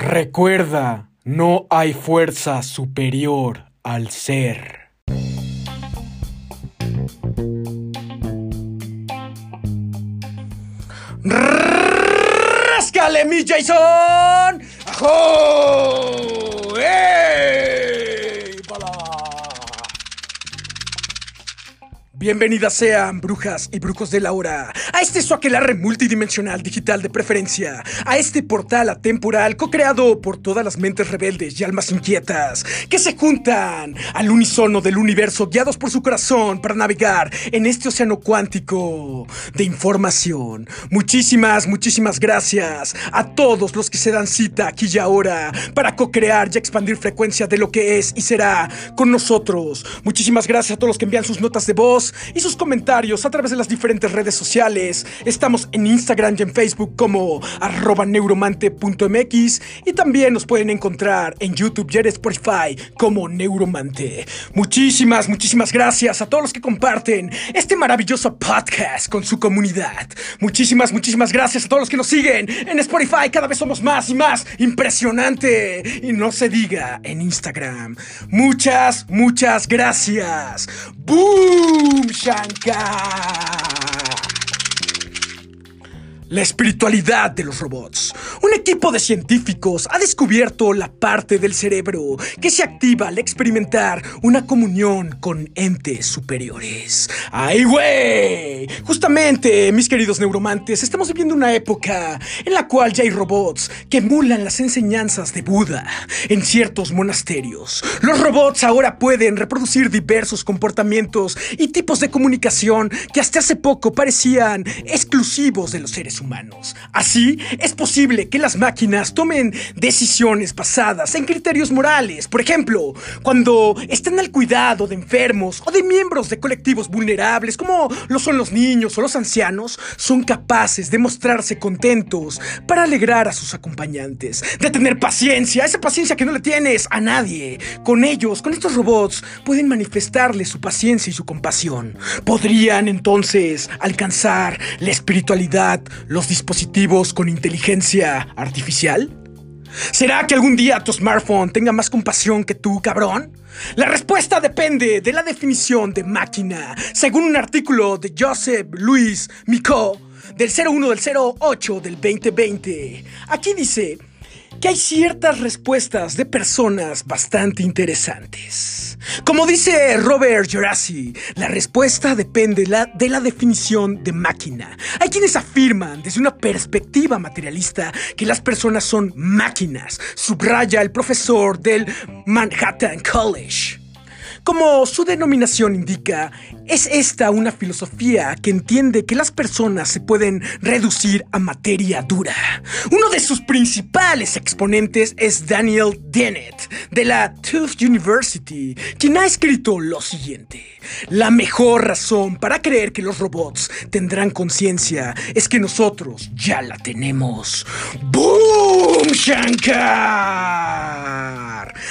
Recuerda, no hay fuerza superior al ser. ¡Ráscale, mi Jason! ¡Ajo! ¡Ey! Bienvenidas sean, brujas y brujos de la hora, a este su aquelarre multidimensional digital de preferencia, a este portal atemporal co-creado por todas las mentes rebeldes y almas inquietas que se juntan al unísono del universo guiados por su corazón para navegar en este océano cuántico de información. Muchísimas, muchísimas gracias a todos los que se dan cita aquí y ahora para co-crear y expandir frecuencia de lo que es y será con nosotros. Muchísimas gracias a todos los que envían sus notas de voz y sus comentarios a través de las diferentes redes sociales. Estamos en Instagram y en Facebook como arroba neuromante.mx y también nos pueden encontrar en YouTube y en Spotify como Neuromante. Muchísimas, muchísimas gracias a todos los que comparten este maravilloso podcast con su comunidad. Muchísimas, muchísimas gracias a todos los que nos siguen en Spotify. Cada vez somos más y más impresionante. Y no se diga en Instagram. Muchas, muchas gracias. ¡Boom! Shankar. La espiritualidad de los robots. Un equipo de científicos ha descubierto la parte del cerebro que se activa al experimentar una comunión con entes superiores. ¡Ay, güey! Justamente, mis queridos neuromantes, estamos viviendo una época en la cual ya hay robots que emulan las enseñanzas de Buda en ciertos monasterios. Los robots ahora pueden reproducir diversos comportamientos y tipos de comunicación que hasta hace poco parecían exclusivos de los seres humanos. Así, es posible que las máquinas tomen decisiones basadas en criterios morales. Por ejemplo, cuando están al cuidado de enfermos o de miembros de colectivos vulnerables, como lo son los niños o los ancianos, son capaces de mostrarse contentos para alegrar a sus acompañantes, de tener paciencia, esa paciencia que no le tienes a nadie. Con ellos, con estos robots, pueden manifestarles su paciencia y su compasión. Podrían entonces alcanzar la espiritualidad los dispositivos con inteligencia artificial? ¿Será que algún día tu smartphone tenga más compasión que tú, cabrón? La respuesta depende de la definición de máquina, según un artículo de Joseph Louis Micot del 01 del 08 del 2020. Aquí dice que hay ciertas respuestas de personas bastante interesantes. Como dice Robert Gerasi, la respuesta depende de la definición de máquina. Hay quienes afirman desde una perspectiva materialista que las personas son máquinas, subraya el profesor del Manhattan College. Como su denominación indica, es esta una filosofía que entiende que las personas se pueden reducir a materia dura. Uno de sus principales exponentes es Daniel Dennett, de la Tufts University, quien ha escrito lo siguiente. La mejor razón para creer que los robots tendrán conciencia es que nosotros ya la tenemos. ¡Boom, Shankar!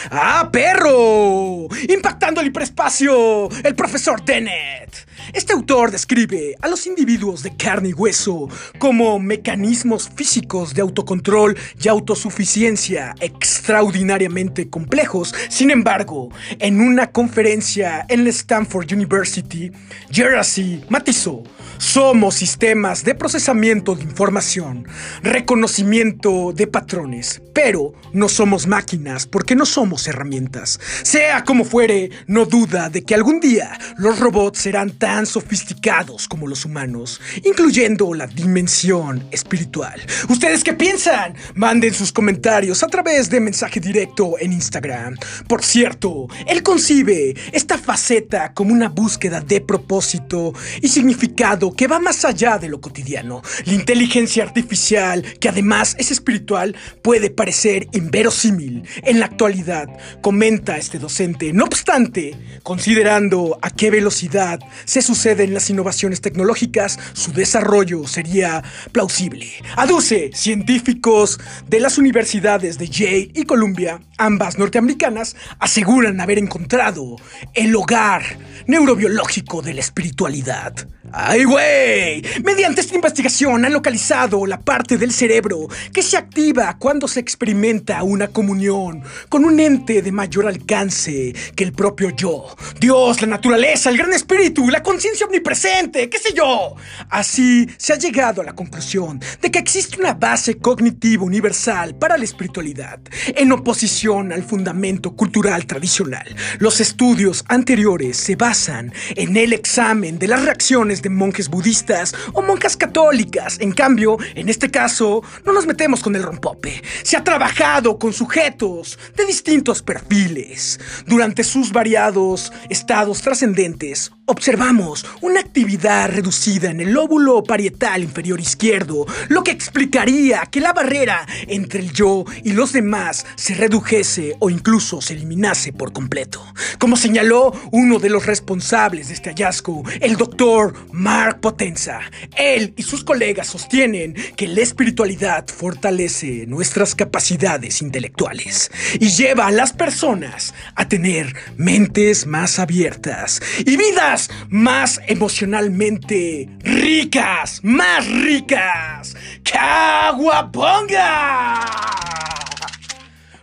¡Ah, perro! Impactando el hiperespacio, el profesor Dennett. Este autor describe a los individuos de carne y hueso como mecanismos físicos de autocontrol y autosuficiencia extraordinariamente complejos. Sin embargo, en una conferencia en la Stanford University, Gerasi matizó somos sistemas de procesamiento de información, reconocimiento de patrones, pero no somos máquinas porque no somos herramientas. Sea como fuere, no duda de que algún día los robots serán tan sofisticados como los humanos, incluyendo la dimensión espiritual. ¿Ustedes qué piensan? Manden sus comentarios a través de mensaje directo en Instagram. Por cierto, él concibe esta faceta como una búsqueda de propósito y significado que va más allá de lo cotidiano. La inteligencia artificial, que además es espiritual, puede parecer inverosímil en la actualidad, comenta este docente. No obstante, considerando a qué velocidad se suceden las innovaciones tecnológicas, su desarrollo sería plausible. Aduce científicos de las universidades de Yale y Columbia, ambas norteamericanas, aseguran haber encontrado el hogar neurobiológico de la espiritualidad. ¡Ay, güey! Mediante esta investigación han localizado la parte del cerebro que se activa cuando se experimenta una comunión con un ente de mayor alcance que el propio yo. Dios, la naturaleza, el gran espíritu, la conciencia omnipresente, qué sé yo. Así se ha llegado a la conclusión de que existe una base cognitiva universal para la espiritualidad, en oposición al fundamento cultural tradicional. Los estudios anteriores se basan en el examen de las reacciones de monjes budistas o monjas católicas. En cambio, en este caso, no nos metemos con el rompope. Se ha trabajado con sujetos de distintos perfiles. Durante sus variados estados trascendentes, observamos una actividad reducida en el lóbulo parietal inferior izquierdo, lo que explicaría que la barrera entre el yo y los demás se redujese o incluso se eliminase por completo. Como señaló uno de los responsables de este hallazgo, el doctor Mark Potenza, él y sus colegas sostienen que la espiritualidad fortalece nuestras capacidades intelectuales y lleva a las personas a tener mentes más abiertas y vidas más emocionalmente ricas, más ricas. ¡Caguaponga!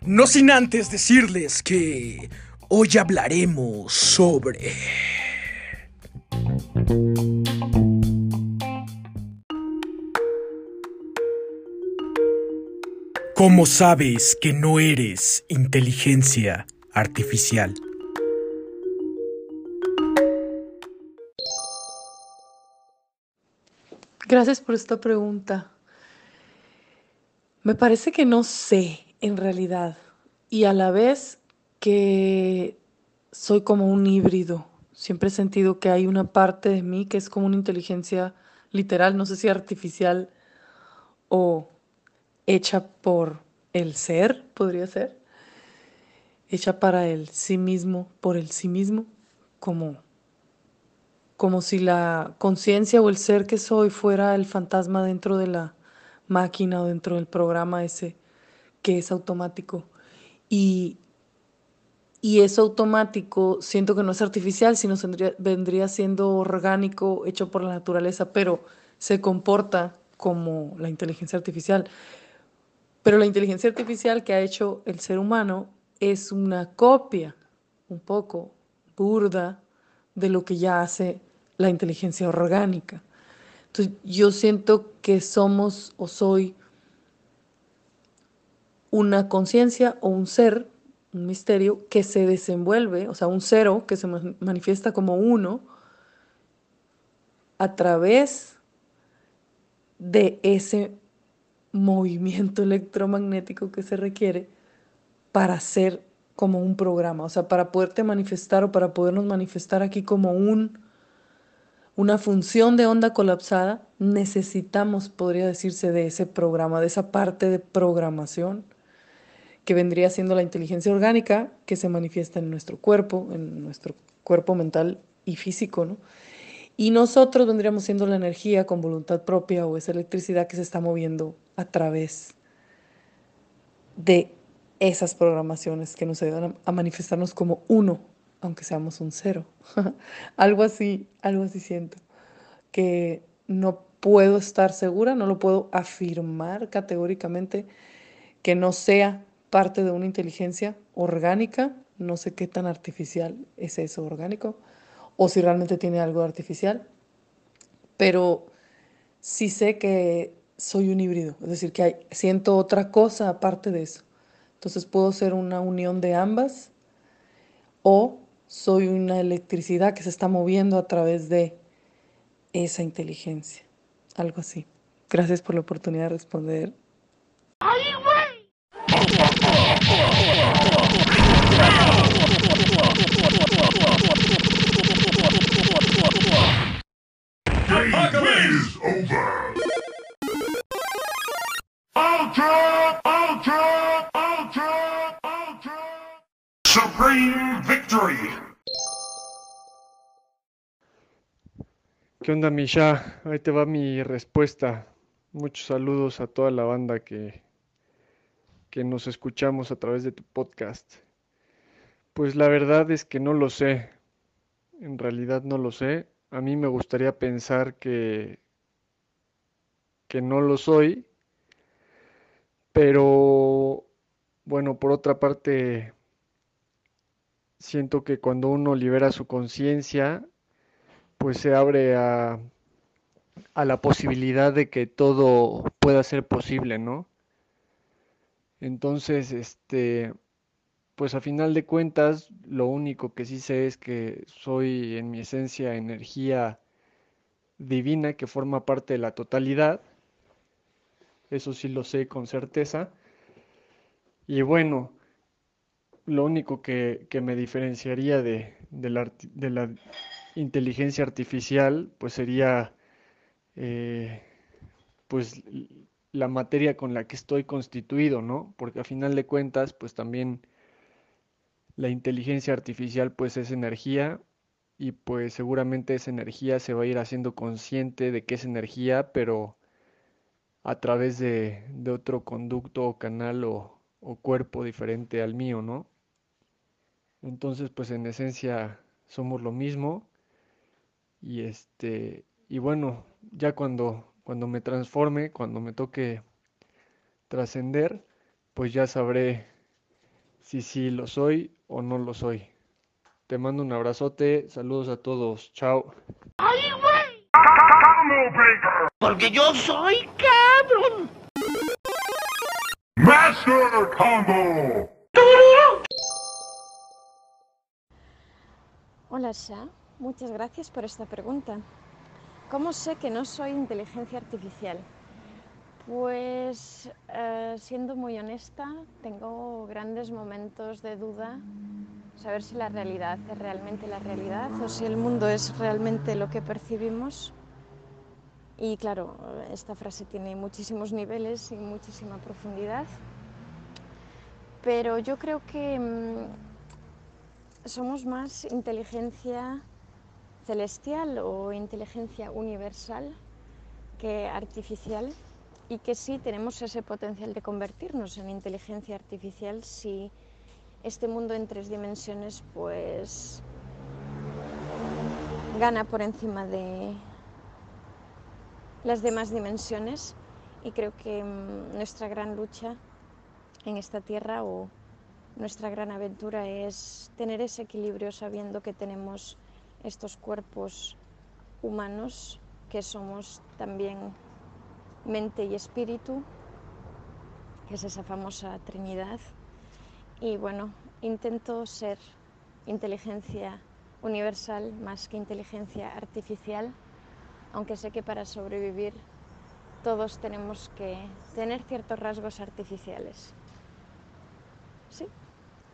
No sin antes decirles que hoy hablaremos sobre... ¿Cómo sabes que no eres inteligencia artificial? Gracias por esta pregunta. Me parece que no sé en realidad y a la vez que soy como un híbrido. Siempre he sentido que hay una parte de mí que es como una inteligencia literal, no sé si artificial o hecha por el ser, podría ser, hecha para el sí mismo, por el sí mismo, como como si la conciencia o el ser que soy fuera el fantasma dentro de la máquina o dentro del programa ese que es automático. Y, y eso automático siento que no es artificial, sino vendría siendo orgánico, hecho por la naturaleza, pero se comporta como la inteligencia artificial. Pero la inteligencia artificial que ha hecho el ser humano es una copia un poco burda de lo que ya hace la inteligencia orgánica. Entonces yo siento que somos o soy una conciencia o un ser, un misterio que se desenvuelve, o sea, un cero que se manifiesta como uno a través de ese movimiento electromagnético que se requiere para ser como un programa, o sea, para poderte manifestar o para podernos manifestar aquí como un, una función de onda colapsada, necesitamos, podría decirse, de ese programa, de esa parte de programación que vendría siendo la inteligencia orgánica que se manifiesta en nuestro cuerpo, en nuestro cuerpo mental y físico, ¿no? Y nosotros vendríamos siendo la energía con voluntad propia o esa electricidad que se está moviendo a través de esas programaciones que nos ayudan a manifestarnos como uno, aunque seamos un cero. algo así, algo así siento, que no puedo estar segura, no lo puedo afirmar categóricamente que no sea parte de una inteligencia orgánica, no sé qué tan artificial es eso orgánico, o si realmente tiene algo artificial, pero sí sé que soy un híbrido, es decir, que hay, siento otra cosa aparte de eso. Entonces puedo ser una unión de ambas o soy una electricidad que se está moviendo a través de esa inteligencia, algo así. Gracias por la oportunidad de responder. Ultra, ultra, ultra, ultra. Supreme victory. ¿Qué onda, Misha? Ahí te va mi respuesta. Muchos saludos a toda la banda que, que nos escuchamos a través de tu podcast. Pues la verdad es que no lo sé. En realidad no lo sé. A mí me gustaría pensar que, que no lo soy. Pero bueno, por otra parte, siento que cuando uno libera su conciencia, pues se abre a, a la posibilidad de que todo pueda ser posible, ¿no? Entonces, este, pues a final de cuentas, lo único que sí sé es que soy en mi esencia energía divina que forma parte de la totalidad. Eso sí lo sé con certeza. Y bueno, lo único que, que me diferenciaría de, de la, inteligencia artificial, pues sería eh, pues la materia con la que estoy constituido, ¿no? Porque a final de cuentas, pues también la inteligencia artificial pues es energía y pues seguramente esa energía se va a ir haciendo consciente de que es energía, pero a través de, de otro conducto o canal o, o cuerpo diferente al mío, ¿no? Entonces, pues en esencia somos lo mismo y este y bueno, ya cuando cuando me transforme, cuando me toque trascender, pues ya sabré si sí lo soy o no lo soy. Te mando un abrazote, saludos a todos, chao. Breaker. Porque yo soy cabrón. Master combo. Hola Sha, muchas gracias por esta pregunta. ¿Cómo sé que no soy inteligencia artificial? Pues eh, siendo muy honesta, tengo grandes momentos de duda, saber si la realidad es realmente la realidad o si el mundo es realmente lo que percibimos. Y claro, esta frase tiene muchísimos niveles y muchísima profundidad, pero yo creo que mm, somos más inteligencia celestial o inteligencia universal que artificial y que sí tenemos ese potencial de convertirnos en inteligencia artificial si este mundo en tres dimensiones pues gana por encima de las demás dimensiones. Y creo que mm, nuestra gran lucha en esta tierra o nuestra gran aventura es tener ese equilibrio sabiendo que tenemos estos cuerpos humanos que somos también mente y espíritu, que es esa famosa Trinidad. Y bueno, intento ser inteligencia universal más que inteligencia artificial, aunque sé que para sobrevivir todos tenemos que tener ciertos rasgos artificiales. Sí,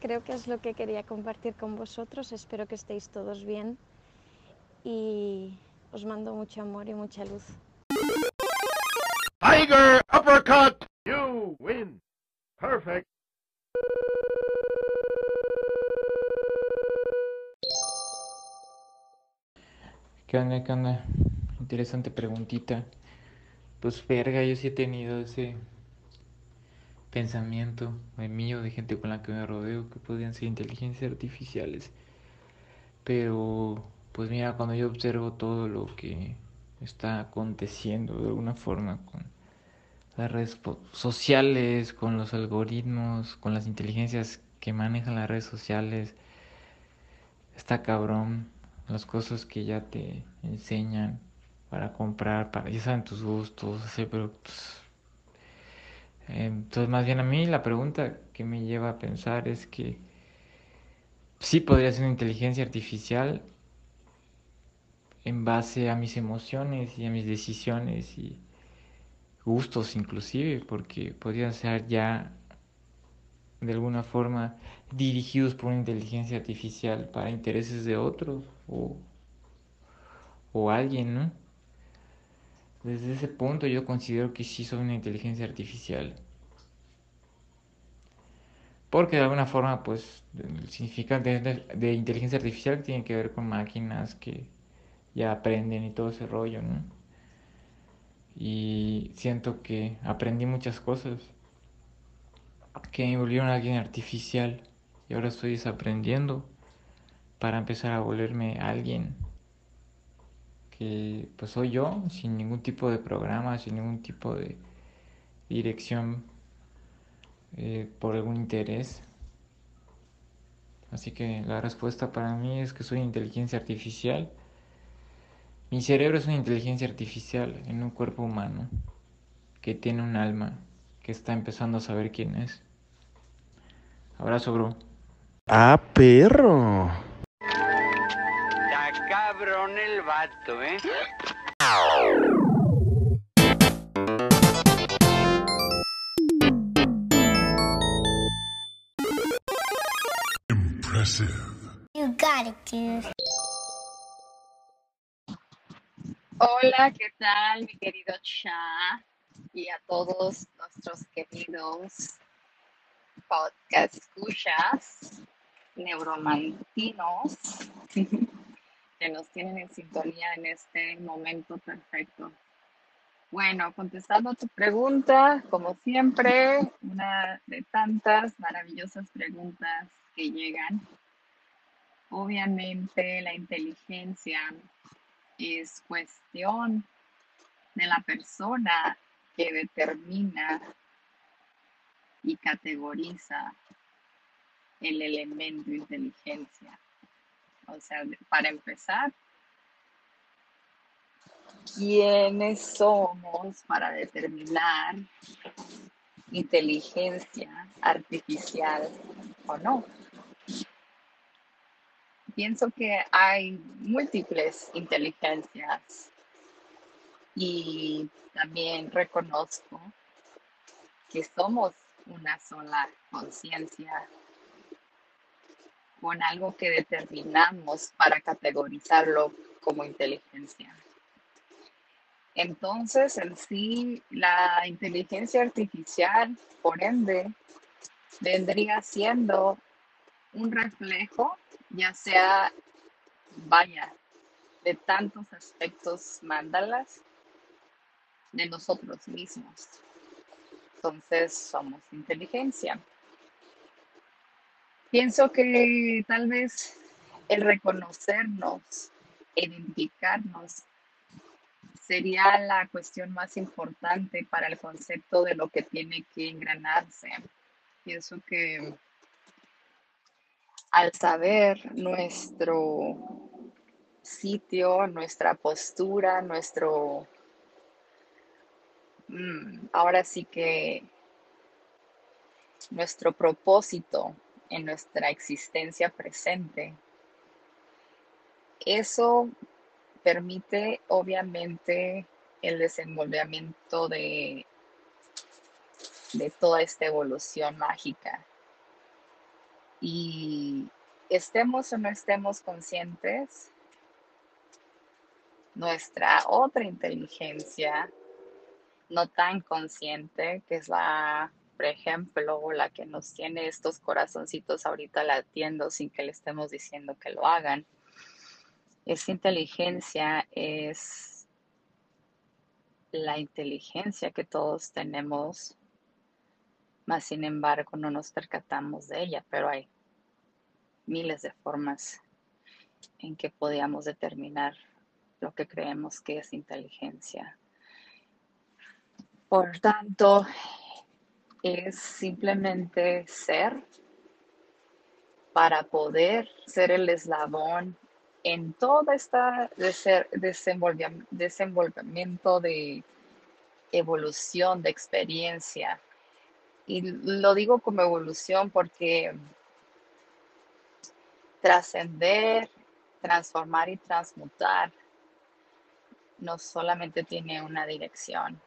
creo que es lo que quería compartir con vosotros. Espero que estéis todos bien y os mando mucho amor y mucha luz. Tiger uppercut. You win. Perfect. ¿Qué onda? ¿Qué onda? Interesante preguntita. Pues verga, yo sí he tenido ese pensamiento de mío, de gente con la que me rodeo, que podrían ser inteligencias artificiales. Pero, pues mira, cuando yo observo todo lo que está aconteciendo de alguna forma con las redes sociales, con los algoritmos, con las inteligencias que manejan las redes sociales, está cabrón las cosas que ya te enseñan para comprar, para ya saben tus gustos, así, pero entonces más bien a mí la pregunta que me lleva a pensar es que sí podría ser una inteligencia artificial en base a mis emociones y a mis decisiones y gustos inclusive, porque podrían ser ya de alguna forma dirigidos por una inteligencia artificial para intereses de otros o, o alguien, ¿no? Desde ese punto yo considero que sí soy una inteligencia artificial. Porque de alguna forma, pues, el significado de, de inteligencia artificial tiene que ver con máquinas que ya aprenden y todo ese rollo, ¿no? Y siento que aprendí muchas cosas que me volvieron alguien artificial y ahora estoy desaprendiendo para empezar a volverme alguien que pues soy yo sin ningún tipo de programa, sin ningún tipo de dirección eh, por algún interés. Así que la respuesta para mí es que soy inteligencia artificial. Mi cerebro es una inteligencia artificial en un cuerpo humano que tiene un alma que está empezando a saber quién es. Abrazo, bro. Ah, perro. Está cabrón el vato, ¿eh? Impressive. You got it, dude. Hola, ¿qué tal, mi querido Cha? Y a todos nuestros queridos podcast escuchas, neuromantinos, que nos tienen en sintonía en este momento perfecto. Bueno, contestando a tu pregunta, como siempre, una de tantas maravillosas preguntas que llegan. Obviamente la inteligencia es cuestión de la persona que determina y categoriza el elemento inteligencia. O sea, para empezar, ¿quiénes somos para determinar inteligencia artificial o no? Pienso que hay múltiples inteligencias y también reconozco que somos una sola conciencia con algo que determinamos para categorizarlo como inteligencia. Entonces, en sí, la inteligencia artificial, por ende, vendría siendo un reflejo, ya sea, vaya, de tantos aspectos mandalas de nosotros mismos. Entonces, somos inteligencia. Pienso que tal vez el reconocernos, identificarnos, sería la cuestión más importante para el concepto de lo que tiene que engranarse. Pienso que al saber nuestro sitio, nuestra postura, nuestro... mm, ahora sí que nuestro propósito en nuestra existencia presente. Eso permite obviamente el desenvolvimiento de, de toda esta evolución mágica. Y estemos o no estemos conscientes, nuestra otra inteligencia, no tan consciente, que es la por ejemplo, la que nos tiene estos corazoncitos ahorita latiendo sin que le estemos diciendo que lo hagan. Esa inteligencia es la inteligencia que todos tenemos, sin embargo no nos percatamos de ella, pero hay miles de formas en que podíamos determinar lo que creemos que es inteligencia. Por tanto, es simplemente ser para poder ser el eslabón en todo este desenvolvimiento de evolución, de experiencia. Y lo digo como evolución porque trascender, transformar y transmutar no solamente tiene una dirección.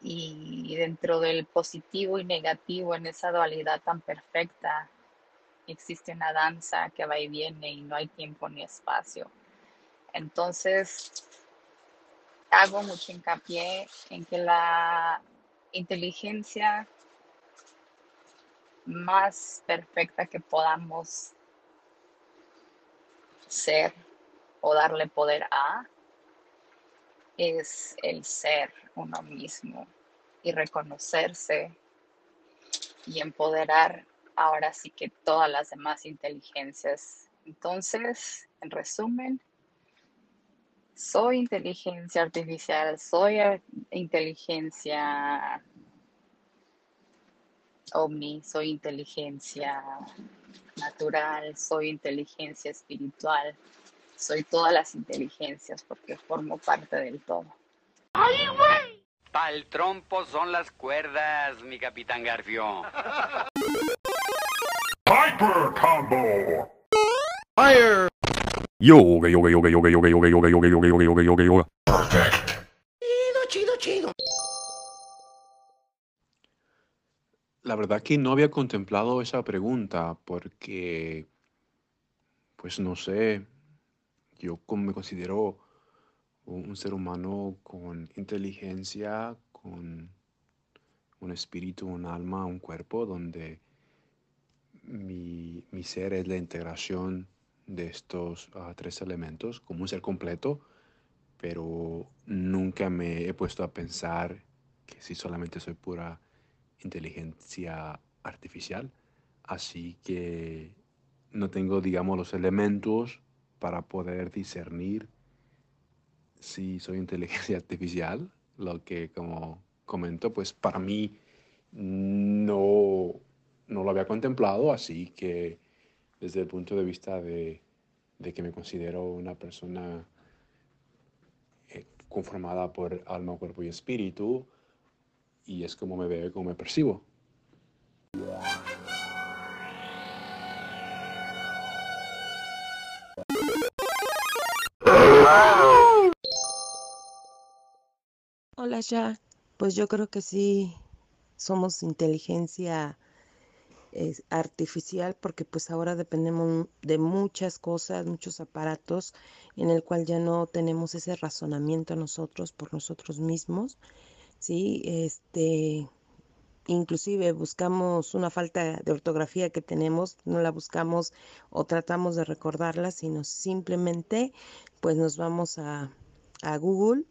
Y dentro del positivo y negativo, en esa dualidad tan perfecta, existe una danza que va y viene y no hay tiempo ni espacio. Entonces, hago mucho hincapié en que la inteligencia más perfecta que podamos ser o darle poder a es el ser uno mismo y reconocerse y empoderar ahora sí que todas las demás inteligencias. Entonces, en resumen, soy inteligencia artificial, soy inteligencia ovni, soy inteligencia natural, soy inteligencia espiritual, soy todas las inteligencias porque formo parte del todo. ¡Ay, güey! Pal trompo son las cuerdas, mi capitán Garfio. Hyper Combo! Fire! Yoga, yoga, yoga, yoga, yoga, yoga, yoga, yoga, yoga, yoga, yoga, yoga. Chido, chido, chido. La verdad que no había contemplado esa pregunta porque, pues no sé, yo me considero un ser humano con inteligencia, con un espíritu, un alma, un cuerpo, donde mi, mi ser es la integración de estos ah, tres elementos como un ser completo, pero nunca me he puesto a pensar que si solamente soy pura inteligencia artificial, así que no tengo, digamos, los elementos para poder discernir si soy inteligencia artificial, lo que como comento, pues para mí no, no lo había contemplado, así que desde el punto de vista de, de que me considero una persona eh, conformada por alma, cuerpo y espíritu, y es como me veo y como me percibo. Hola, ya. Pues yo creo que sí somos inteligencia es artificial porque pues ahora dependemos de muchas cosas, muchos aparatos en el cual ya no tenemos ese razonamiento nosotros por nosotros mismos, sí, este inclusive buscamos una falta de ortografía que tenemos, no la buscamos o tratamos de recordarla, sino simplemente pues nos vamos a, a Google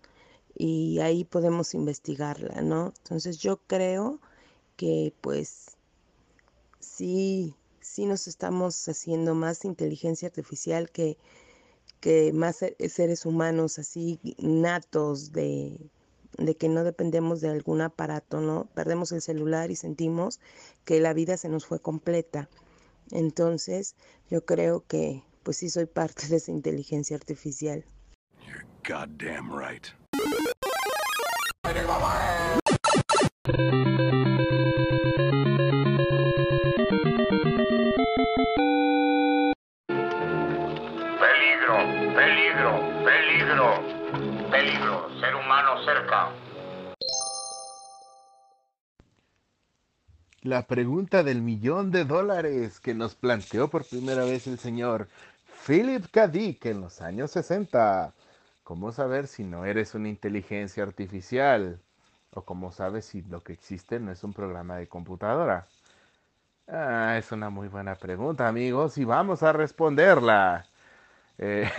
y ahí podemos investigarla, ¿no? Entonces yo creo que pues sí, sí nos estamos haciendo más inteligencia artificial que, que más seres humanos así natos de, de que no dependemos de algún aparato, ¿no? Perdemos el celular y sentimos que la vida se nos fue completa. Entonces, yo creo que pues sí soy parte de esa inteligencia artificial. La pregunta del millón de dólares que nos planteó por primera vez el señor Philip K. Dick en los años 60. ¿Cómo saber si no eres una inteligencia artificial? ¿O cómo sabes si lo que existe no es un programa de computadora? Ah, es una muy buena pregunta, amigos, y vamos a responderla. Eh,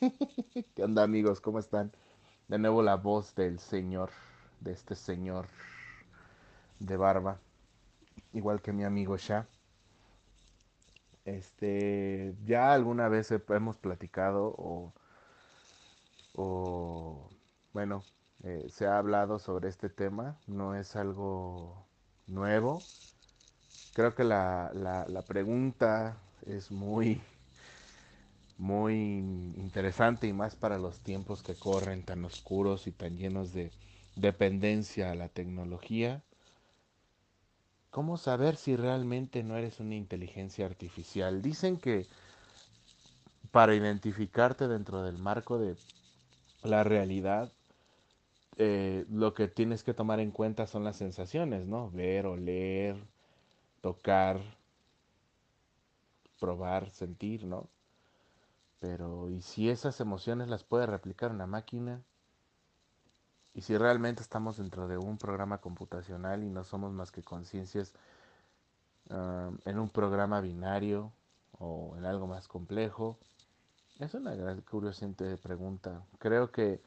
¿Qué onda, amigos? ¿Cómo están? De nuevo la voz del señor, de este señor de barba, igual que mi amigo Sha. Este, ya alguna vez he- hemos platicado o, o bueno, eh, se ha hablado sobre este tema, no es algo nuevo. Creo que la, la, la pregunta es muy, muy interesante y más para los tiempos que corren tan oscuros y tan llenos de dependencia a la tecnología. ¿Cómo saber si realmente no eres una inteligencia artificial? Dicen que para identificarte dentro del marco de la realidad, eh, lo que tienes que tomar en cuenta son las sensaciones, ¿no? Ver, oler, tocar, probar, sentir, ¿no? Pero, ¿y si esas emociones las puede replicar una máquina? ¿Y si realmente estamos dentro de un programa computacional y no somos más que conciencias ah, en un programa binario o en algo más complejo? Es una gran curiosamente pregunta. Creo que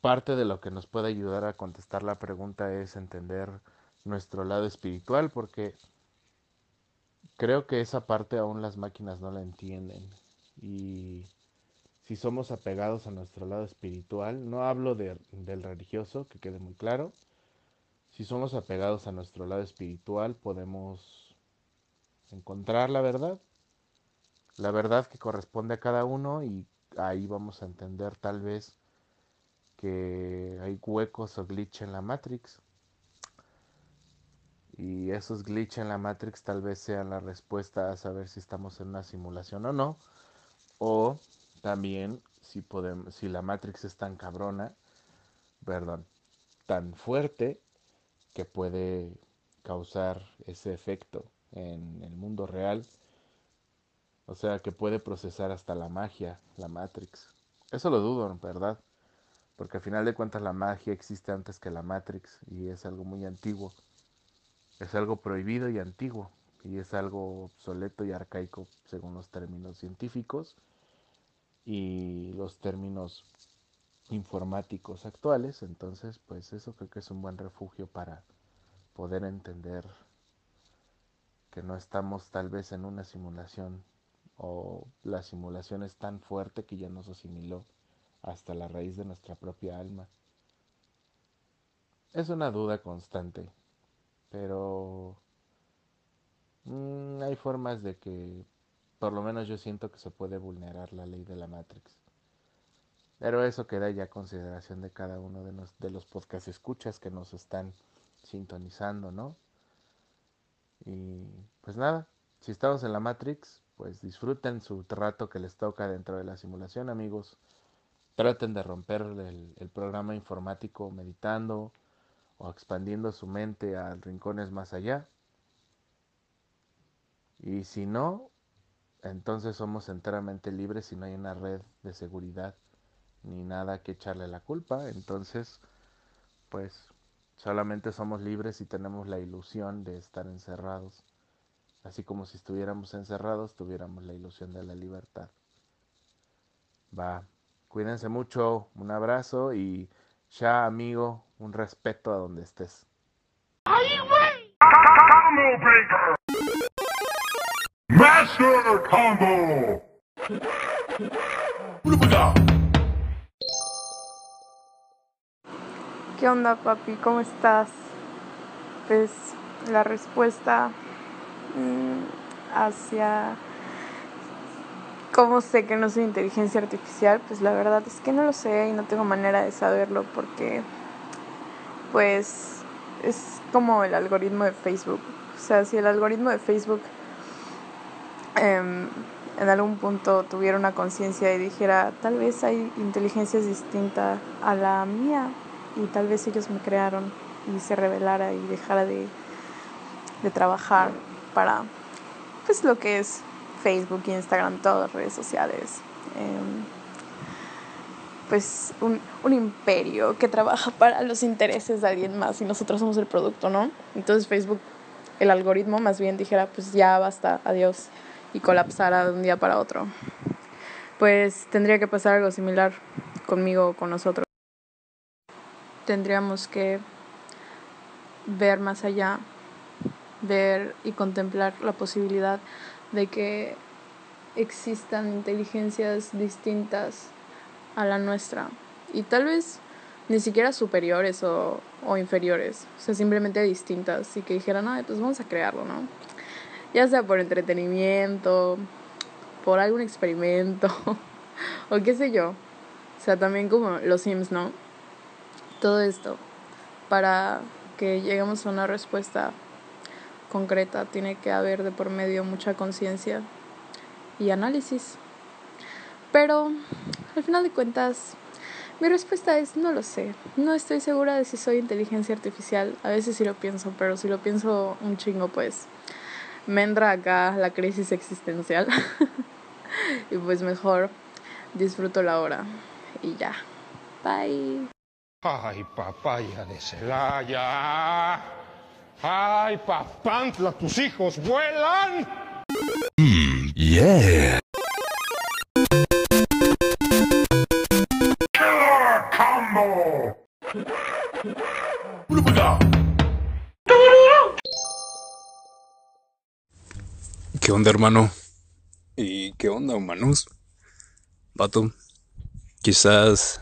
parte de lo que nos puede ayudar a contestar la pregunta es entender nuestro lado espiritual, porque creo que esa parte aún las máquinas no la entienden. Y si somos apegados a nuestro lado espiritual, no hablo de, del religioso, que quede muy claro, si somos apegados a nuestro lado espiritual podemos encontrar la verdad, la verdad que corresponde a cada uno y ahí vamos a entender tal vez que hay huecos o glitch en la Matrix. Y esos glitch en la Matrix tal vez sean la respuesta a saber si estamos en una simulación o no. O también si podemos, si la Matrix es tan cabrona, perdón, tan fuerte que puede causar ese efecto en el mundo real. O sea, que puede procesar hasta la magia, la Matrix. Eso lo dudo, ¿verdad? Porque al final de cuentas la magia existe antes que la Matrix y es algo muy antiguo. Es algo prohibido y antiguo y es algo obsoleto y arcaico según los términos científicos y los términos informáticos actuales. Entonces, pues eso creo que es un buen refugio para poder entender que no estamos tal vez en una simulación o la simulación es tan fuerte que ya nos asimiló hasta la raíz de nuestra propia alma. Es una duda constante, pero mm, hay formas de que, por lo menos yo siento que se puede vulnerar la ley de la Matrix. Pero eso queda ya a consideración de cada uno de, los, de los podcast escuchas que nos están sintonizando, ¿no? Y pues nada, si estamos en la Matrix, pues disfruten su rato que les toca dentro de la simulación, amigos. Traten de romper el, programa informático meditando o expandiendo su mente a rincones más allá. Y si no, entonces somos enteramente libres y no hay una red de seguridad ni nada que echarle la culpa. Entonces, pues solamente somos libres y tenemos la ilusión de estar encerrados. Así como si estuviéramos encerrados, tuviéramos la ilusión de la libertad. Va. Cuídense mucho, un abrazo y ya amigo, un respeto a donde estés. Master Combo. ¿Qué onda, papi? ¿Cómo estás? Pues la respuesta mm, hacia ¿Cómo sé que no soy inteligencia artificial? Pues la verdad es que no lo sé y no tengo manera de saberlo porque pues es como el algoritmo de Facebook. O sea, si el algoritmo de Facebook em, en algún punto tuviera una conciencia y dijera, tal vez hay inteligencias distintas a la mía y tal vez ellos me crearon y se revelara y dejara de, de trabajar para pues lo que es Facebook, Instagram, todas redes sociales. Em, pues un, un, imperio que trabaja para los intereses de alguien más y nosotros somos el producto, ¿no? Entonces Facebook, el algoritmo más bien dijera, pues ya basta, adiós, y colapsara de un día para otro. Pues tendría que pasar algo similar conmigo o con nosotros. Tendríamos que ver más allá, ver y contemplar la posibilidad de que existan inteligencias distintas a la nuestra y tal vez ni siquiera superiores o, inferiores, o sea, simplemente distintas y que dijeran, no, pues vamos a crearlo, ¿no? Ya sea por entretenimiento, por algún experimento o qué sé yo, o sea, también como los Sims, ¿no? Todo esto para que lleguemos a una respuesta concreta, tiene que haber de por medio mucha conciencia y análisis. Pero al final de cuentas, mi respuesta es no lo sé. No estoy segura de si soy inteligencia artificial. A veces sí lo pienso, pero si lo pienso un chingo, pues me entra acá la crisis existencial. y pues mejor disfruto la hora. Y ya. Bye. Ay, papaya de Celaya. Ay, papantla, tus hijos vuelan. Mm, yeah. ¿Qué onda, hermano? ¿Y qué onda, humanos? Vato, quizás...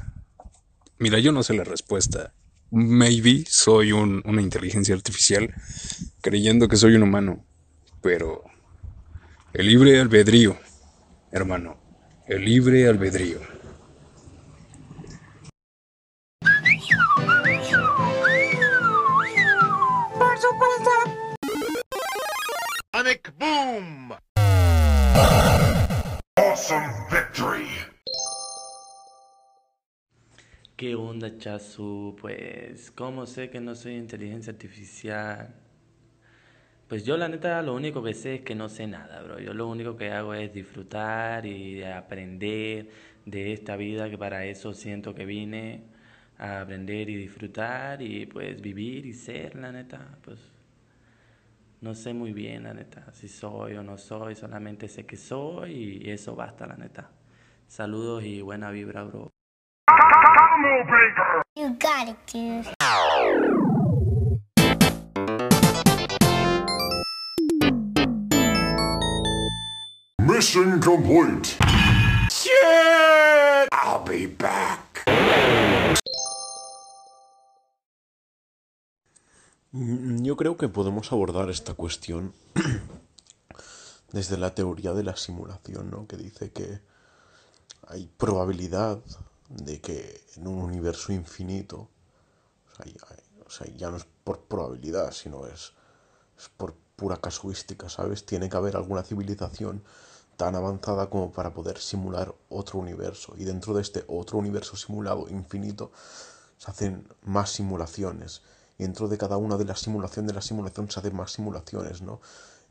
Mira, yo no sé la respuesta. Maybe soy un- una inteligencia artificial creyendo que soy un humano. Pero... El libre albedrío, hermano. El libre albedrío. Awesome victory! ¿Qué onda, Chasu? Pues, ¿cómo sé que no soy inteligencia artificial? Pues yo la neta lo único que sé es que no sé nada, bro. Yo lo único que hago es disfrutar y aprender de esta vida que para eso siento que vine a aprender y disfrutar y pues vivir y ser, la neta. Pues no sé muy bien, la neta, si soy o no soy, solamente sé que soy y eso basta, la neta. Saludos y buena vibra, bro. You got it, dude. Mission complete! Shit! I'll be back! Yo creo que podemos abordar esta cuestión desde la teoría de la simulación, ¿no? Que dice que hay probabilidad de que en un universo infinito, o sea, ya, o sea, ya no es por probabilidad, sino es, es por pura casuística, ¿sabes? Tiene que haber alguna civilización tan avanzada como para poder simular otro universo. Y dentro de este otro universo simulado infinito se hacen más simulaciones. Dentro de cada una de las simulaciones de la simulación se hacen más simulaciones, ¿no?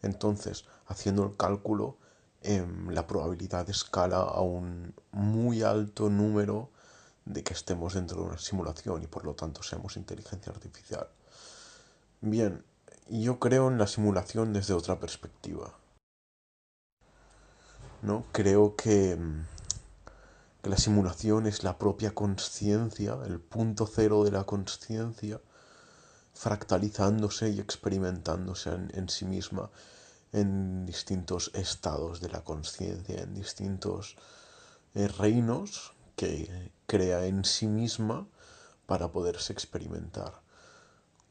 Entonces, haciendo el cálculo, em, la probabilidad escala a un muy alto número de que estemos dentro de una simulación y por lo tanto seamos inteligencia artificial. Bien, yo creo en la simulación desde otra perspectiva. ¿No? Creo que, mm, que la simulación es la propia conciencia, el punto cero de la conciencia, fractalizándose y experimentándose en, en sí misma en distintos estados de la conciencia, en distintos eh, reinos que crea en sí misma para poderse experimentar.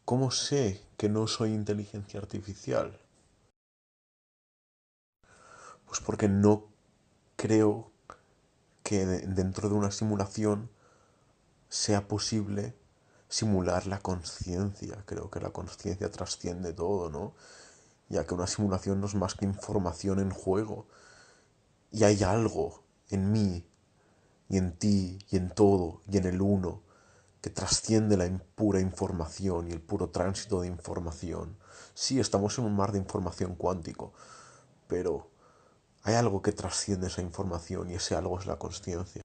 ¿Cómo sé que no soy inteligencia artificial? Pues porque no creo que de- dentro de una simulación sea posible simular la conciencia. Creo que la conciencia trasciende todo, ¿no? Ya que una simulación no es más que información en juego. Y hay algo en mí, y en ti, y en todo, y en el uno, que trasciende la in- pura información y el puro tránsito de información. Sí, estamos en un mar de información cuántico, pero hay algo que trasciende esa información y ese algo es la conciencia.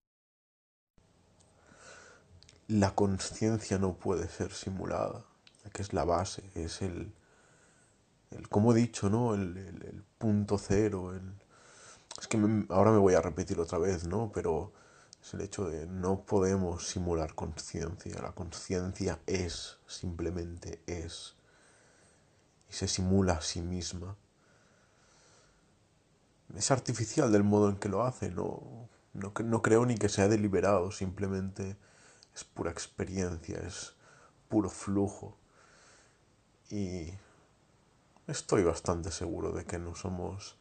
La conciencia no puede ser simulada, que es la base, es el, el como he dicho, ¿no? El, el- punto cero, el... Es que me- ahora me voy a repetir otra vez, ¿no? Pero es el hecho de no podemos simular conciencia. La conciencia es, simplemente es. Y se simula a sí misma. Es artificial del modo en que lo hace, no, no, no creo ni que sea deliberado, simplemente es pura experiencia, es puro flujo. Y estoy bastante seguro de que no somos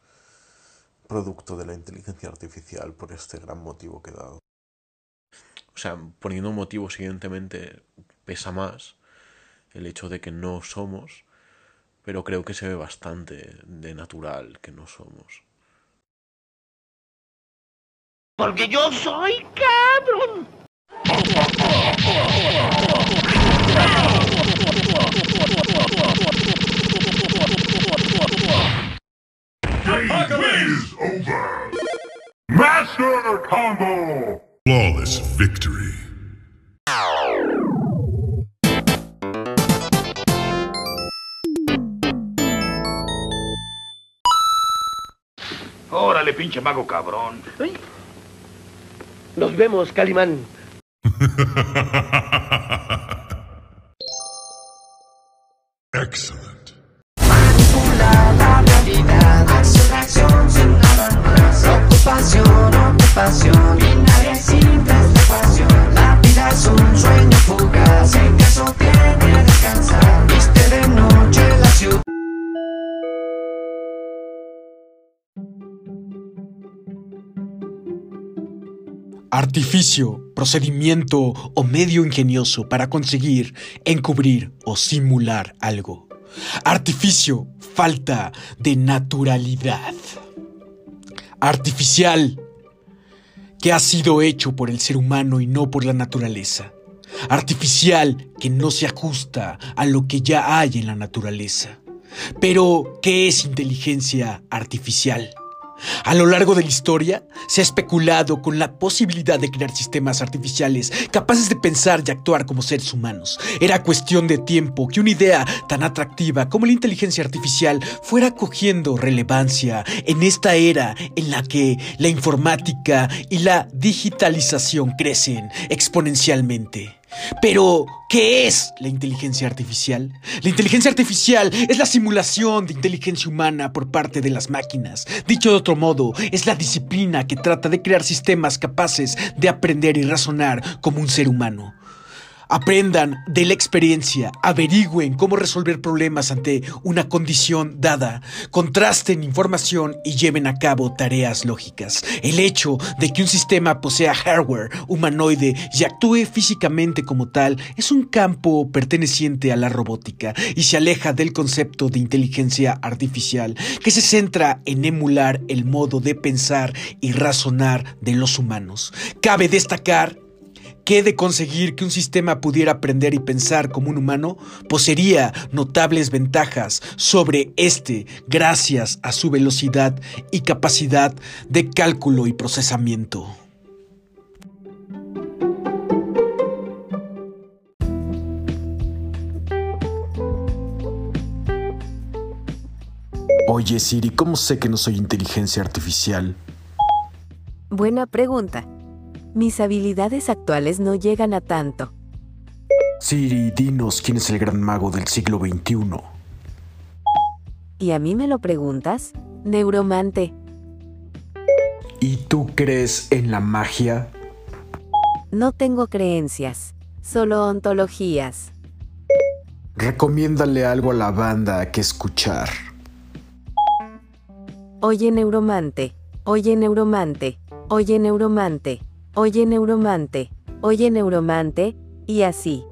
producto de la inteligencia artificial por este gran motivo que he dado. O sea, poniendo motivos, evidentemente pesa más el hecho de que no somos, pero creo que se ve bastante de natural que no somos. Porque yo soy cabrón. Órale, pinche mago cabrón. Nos vemos, Calimán. 哈哈哈哈哈哈 Artificio, procedimiento o medio ingenioso para conseguir, encubrir o simular algo. Artificio, falta de naturalidad. Artificial, que ha sido hecho por el ser humano y no por la naturaleza. Artificial, que no se ajusta a lo que ya hay en la naturaleza. Pero, ¿qué es inteligencia artificial? A lo largo de la historia se ha especulado con la posibilidad de crear sistemas artificiales capaces de pensar y actuar como seres humanos. Era cuestión de tiempo que una idea tan atractiva como la inteligencia artificial fuera cogiendo relevancia en esta era en la que la informática y la digitalización crecen exponencialmente. Pero, ¿qué es la inteligencia artificial? La inteligencia artificial es la simulación de inteligencia humana por parte de las máquinas. Dicho de otro modo, es la disciplina que trata de crear sistemas capaces de aprender y razonar como un ser humano. Aprendan de la experiencia, averigüen cómo resolver problemas ante una condición dada, contrasten información y lleven a cabo tareas lógicas. El hecho de que un sistema posea hardware humanoide y actúe físicamente como tal es un campo perteneciente a la robótica y se aleja del concepto de inteligencia artificial que se centra en emular el modo de pensar y razonar de los humanos. Cabe destacar que de conseguir que un sistema pudiera aprender y pensar como un humano, poseería notables ventajas sobre este gracias a su velocidad y capacidad de cálculo y procesamiento. Oye Siri, ¿cómo sé que no soy inteligencia artificial? Buena pregunta. Mis habilidades actuales no llegan a tanto. Siri, dinos quién es el gran mago del siglo XXI. ¿Y a mí me lo preguntas? Neuromante. ¿Y tú crees en la magia? No tengo creencias, solo ontologías. Recomiéndale algo a la banda que escuchar. Oye neuromante, oye neuromante, oye neuromante, oye neuromante, oye neuromante, y así.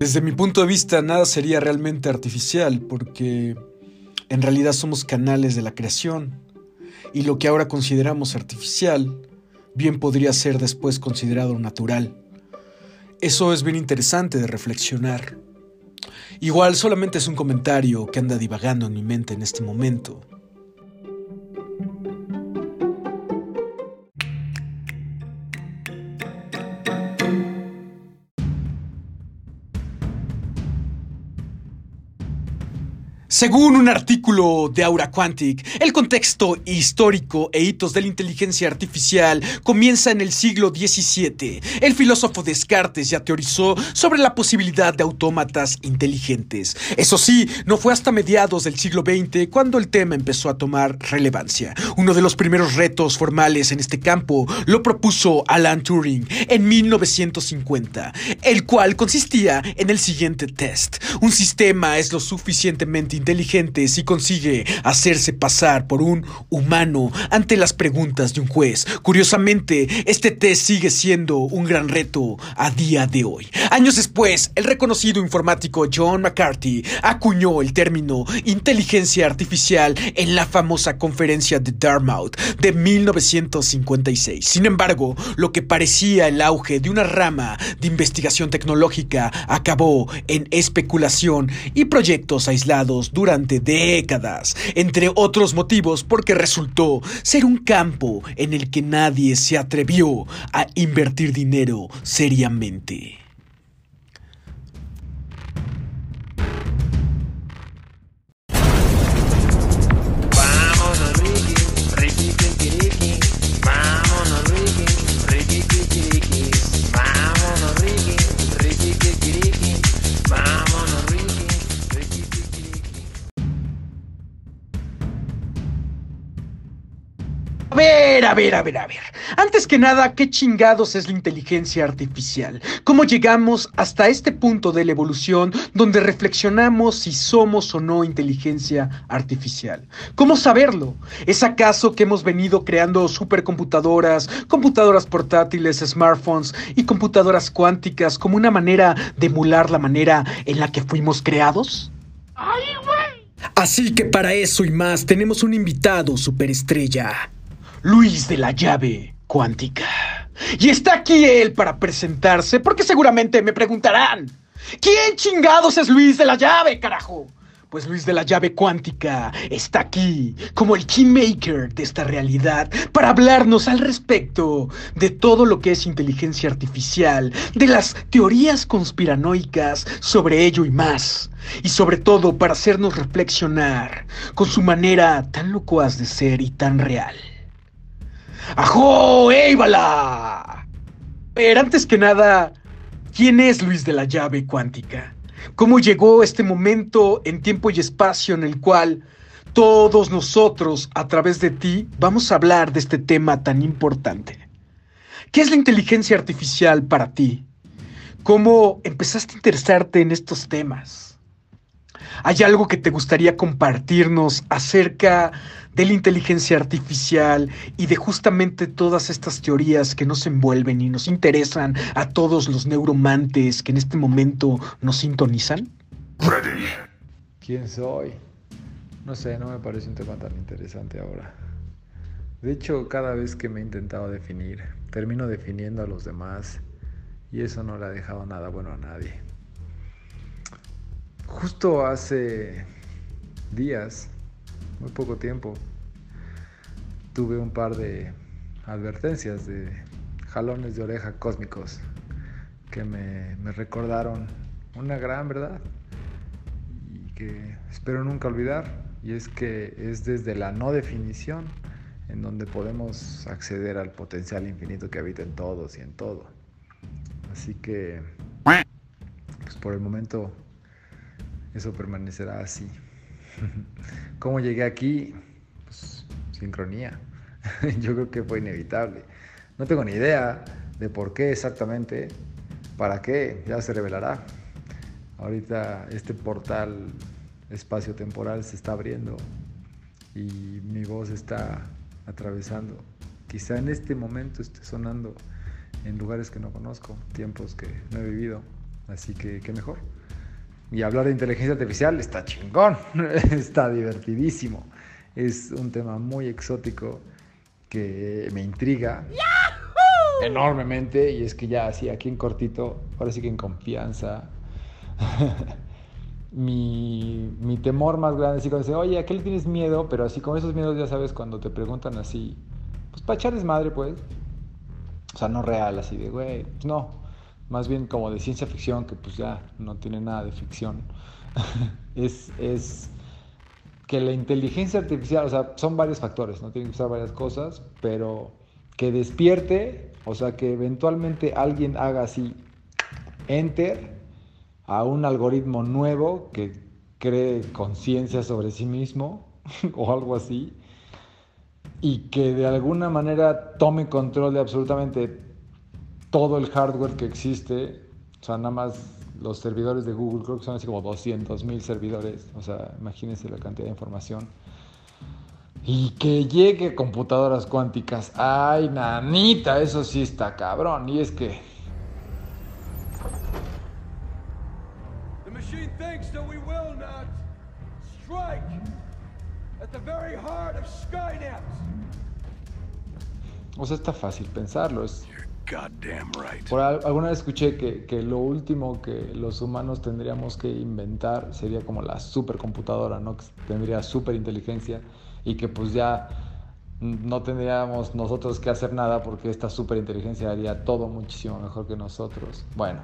Desde mi punto de vista, nada sería realmente artificial porque en realidad somos canales de la creación y lo que ahora consideramos artificial bien podría ser después considerado natural. Eso es bien interesante de reflexionar. Igual solamente es un comentario que anda divagando en mi mente en este momento. Según un artículo de Aura Quantic, el contexto histórico e hitos de la inteligencia artificial comienza en el siglo XVII. El filósofo Descartes ya teorizó sobre la posibilidad de autómatas inteligentes. Eso sí, no fue hasta mediados del siglo XX cuando el tema empezó a tomar relevancia. Uno de los primeros retos formales en este campo lo propuso Alan Turing en 1950, el cual consistía en el siguiente test. Un sistema es lo suficientemente inteligente si consigue hacerse pasar por un humano ante las preguntas de un juez. Curiosamente, este test sigue siendo un gran reto a día de hoy. Años después, el reconocido informático John McCarthy acuñó el término inteligencia artificial en la famosa conferencia de Dartmouth de 1956. Sin embargo, lo que parecía el auge de una rama de investigación tecnológica acabó en especulación y proyectos aislados durante décadas, entre otros motivos porque resultó ser un campo en el que nadie se atrevió a invertir dinero seriamente. Ver, a ver, a ver, a ver. Antes que nada, ¿qué chingados es la inteligencia artificial? ¿Cómo llegamos hasta este punto de la evolución donde reflexionamos si somos o no inteligencia artificial? ¿Cómo saberlo? ¿Es acaso que hemos venido creando supercomputadoras, computadoras portátiles, smartphones y computadoras cuánticas como una manera de emular la manera en la que fuimos creados? Así que para eso y más tenemos un invitado superestrella, Luis de la llave cuántica. Y está aquí él para presentarse, porque seguramente me preguntarán, ¿quién chingados es Luis de la llave, carajo? Pues Luis de la llave cuántica está aquí como el keymaker de esta realidad para hablarnos al respecto de todo lo que es inteligencia artificial, de las teorías conspiranoicas sobre ello y más. Y sobre todo para hacernos reflexionar con su manera tan locuaz de ser y tan real. ¡Ajo! ¡Éibala! Pero antes que nada, ¿quién es Luis de la llave cuántica? ¿Cómo llegó este momento en tiempo y espacio en el cual todos nosotros, a través de ti, vamos a hablar de este tema tan importante? ¿Qué es la inteligencia artificial para ti? ¿Cómo empezaste a interesarte en estos temas? ¿Hay algo que te gustaría compartirnos acerca de la inteligencia artificial y de justamente todas estas teorías que nos envuelven y nos interesan a todos los neuromantes que en este momento nos sintonizan? ¿Quién soy? No sé, no me parece un tema tan interesante ahora. De hecho, cada vez que me he intentado definir, termino definiendo a los demás y eso no le ha dejado nada bueno a nadie. Justo hace días, muy poco tiempo, tuve un par de advertencias de jalones de oreja cósmicos que me, recordaron una gran verdad y que espero nunca olvidar y es que es desde la no definición en donde podemos acceder al potencial infinito que habita en todos y en todo. Así que, pues por el momento, eso permanecerá así. ¿Cómo llegué aquí? Pues sincronía. Yo creo que fue inevitable. No tengo ni idea de por qué exactamente, para qué, ya se revelará. Ahorita este portal espacio-temporal se está abriendo y mi voz está atravesando. Quizá en este momento esté sonando en lugares que no conozco, tiempos que no he vivido, así que qué mejor. Y hablar de inteligencia artificial está chingón, está divertidísimo. Es un tema muy exótico que me intriga enormemente y es que ya así aquí en cortito, ahora sí que en confianza. mi, mi temor más grande es cuando dice, oye, ¿a qué le tienes miedo? Pero así con esos miedos ya sabes cuando te preguntan así, pues para echar desmadre pues. O sea, no real, así de, güey, pues no. Más bien como de ciencia ficción, que pues ya no tiene nada de ficción. es, es que la inteligencia artificial, o sea, son varios factores, no tienen que usar varias cosas, pero que despierte, o sea, que eventualmente alguien haga así, enter a un algoritmo nuevo que cree conciencia sobre sí mismo o algo así, y que de alguna manera tome control de absolutamente todo el hardware que existe, o sea, nada más los servidores de Google, creo que son así como 200 mil servidores, o sea, imagínense la cantidad de información. Y que llegue computadoras cuánticas, ay, nanita, eso sí está cabrón, y es que... The machine thinks that we will not strike at the very heart of Skynet. O sea, está fácil pensarlo, es. Por al- alguna vez escuché que, que lo último que los humanos tendríamos que inventar sería como la supercomputadora, ¿no? Que tendría superinteligencia y que pues ya no tendríamos nosotros que hacer nada porque esta superinteligencia haría todo muchísimo mejor que nosotros. Bueno,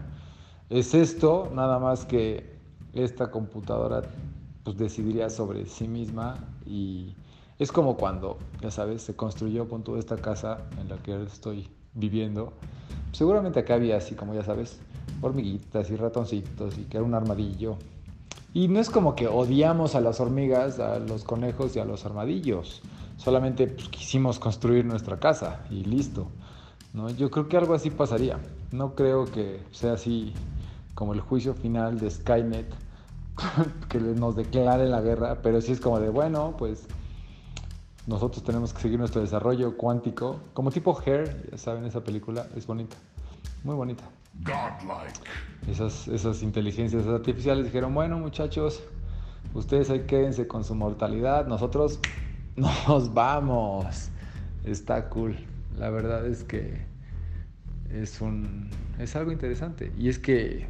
es esto, nada más que esta computadora pues decidiría sobre sí misma y es como cuando, ya sabes, se construyó con toda esta casa en la que estoy viviendo. Seguramente acá había así como ya sabes, hormiguitas y ratoncitos y que era un armadillo. Y no es como que odiamos a las hormigas, a los conejos y a los armadillos. Solamente pues, quisimos construir nuestra casa y listo. ¿no? Yo creo que algo así pasaría. No creo que sea así como el juicio final de Skynet, que nos declare la guerra, pero sí es como de, bueno, pues nosotros tenemos que seguir nuestro desarrollo cuántico, como tipo Hair, ya saben, esa película es bonita, muy bonita. Godlike. Esas, esas inteligencias artificiales dijeron, bueno muchachos, ustedes ahí quédense con su mortalidad, nosotros nos vamos. Está cool. La verdad es que es un es algo interesante. Y es que,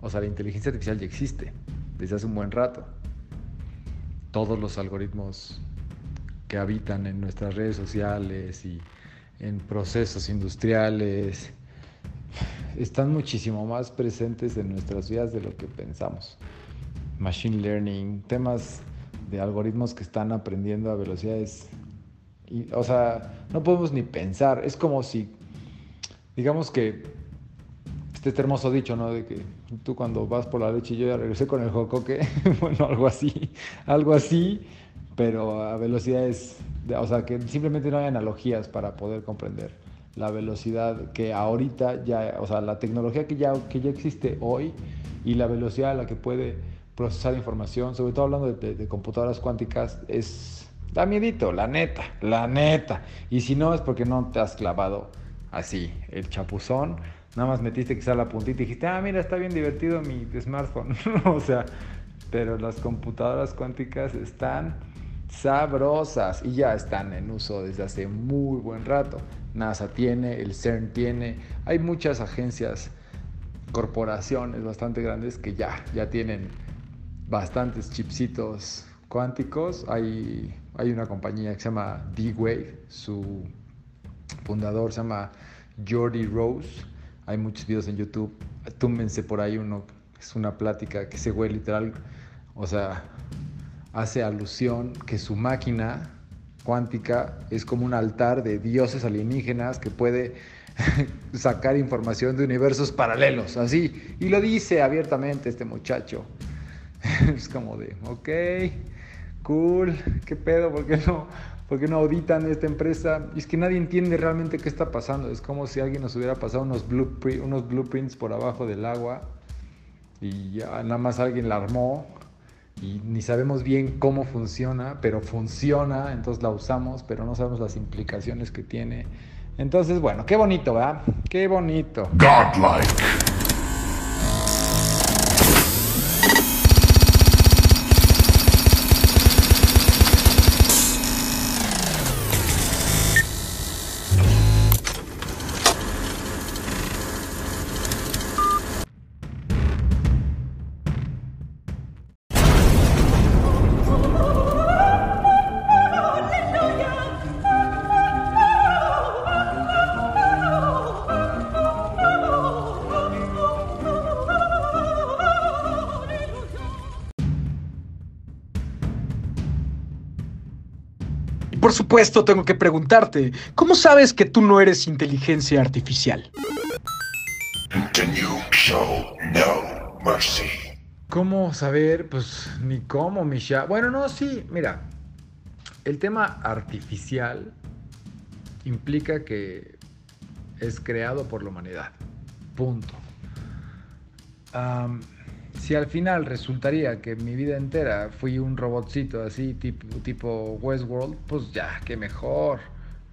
o sea, la inteligencia artificial ya existe desde hace un buen rato. Todos los algoritmos que habitan en nuestras redes sociales y en procesos industriales están muchísimo más presentes en nuestras vidas de lo que pensamos. Machine learning, temas de algoritmos que están aprendiendo a velocidades, y, o sea, no podemos ni pensar. Es como si, digamos que, este hermoso dicho, ¿no? De que tú cuando vas por la leche y yo ya regresé con el jocoque, bueno, algo así, algo así, pero a velocidades, de- o sea, que simplemente no hay analogías para poder comprender la velocidad que ahorita ya, o sea, la tecnología que ya, que ya existe hoy y la velocidad a la que puede procesar información, sobre todo hablando de computadoras cuánticas, es, da miedito, la neta, la neta. Y si no es porque no te has clavado así el chapuzón, nada más metiste quizá la puntita y dijiste, ah, mira, está bien divertido mi smartphone. o sea, pero las computadoras cuánticas están sabrosas y ya están en uso desde hace muy buen rato. NASA tiene, el CERN tiene, hay muchas agencias, corporaciones bastante grandes que ya, ya tienen bastantes chipsitos cuánticos. Hay, hay una compañía que se llama D-Wave, su fundador se llama Jordi Rose. Hay muchos videos en YouTube. Túmense por ahí uno, es una plática que ese güey literal, o sea, hace alusión que su máquina cuántica es como un altar de dioses alienígenas que puede sacar información de universos paralelos, así. Y lo dice abiertamente este muchacho. Es como de, ok, cool, ¿qué pedo? ¿Por qué no, por no auditan esta empresa? Y es que nadie entiende realmente qué está pasando. Es como si alguien nos hubiera pasado unos, bluepri- unos blueprints por abajo del agua y ya nada más alguien la armó y ni sabemos bien cómo funciona, pero funciona, entonces la usamos, pero no sabemos las implicaciones que tiene. Entonces, bueno, qué bonito, ¿verdad? Qué bonito. Godlike. Supuesto tengo que preguntarte, ¿cómo sabes que tú no eres inteligencia artificial? No mercy. ¿Cómo saber? Pues ni cómo, Misha. Bueno, no, sí, mira. El tema artificial implica que es creado por la humanidad. Punto. am, si al final resultaría que mi vida entera fui un robotcito así, tipo, Westworld, pues ya, qué mejor.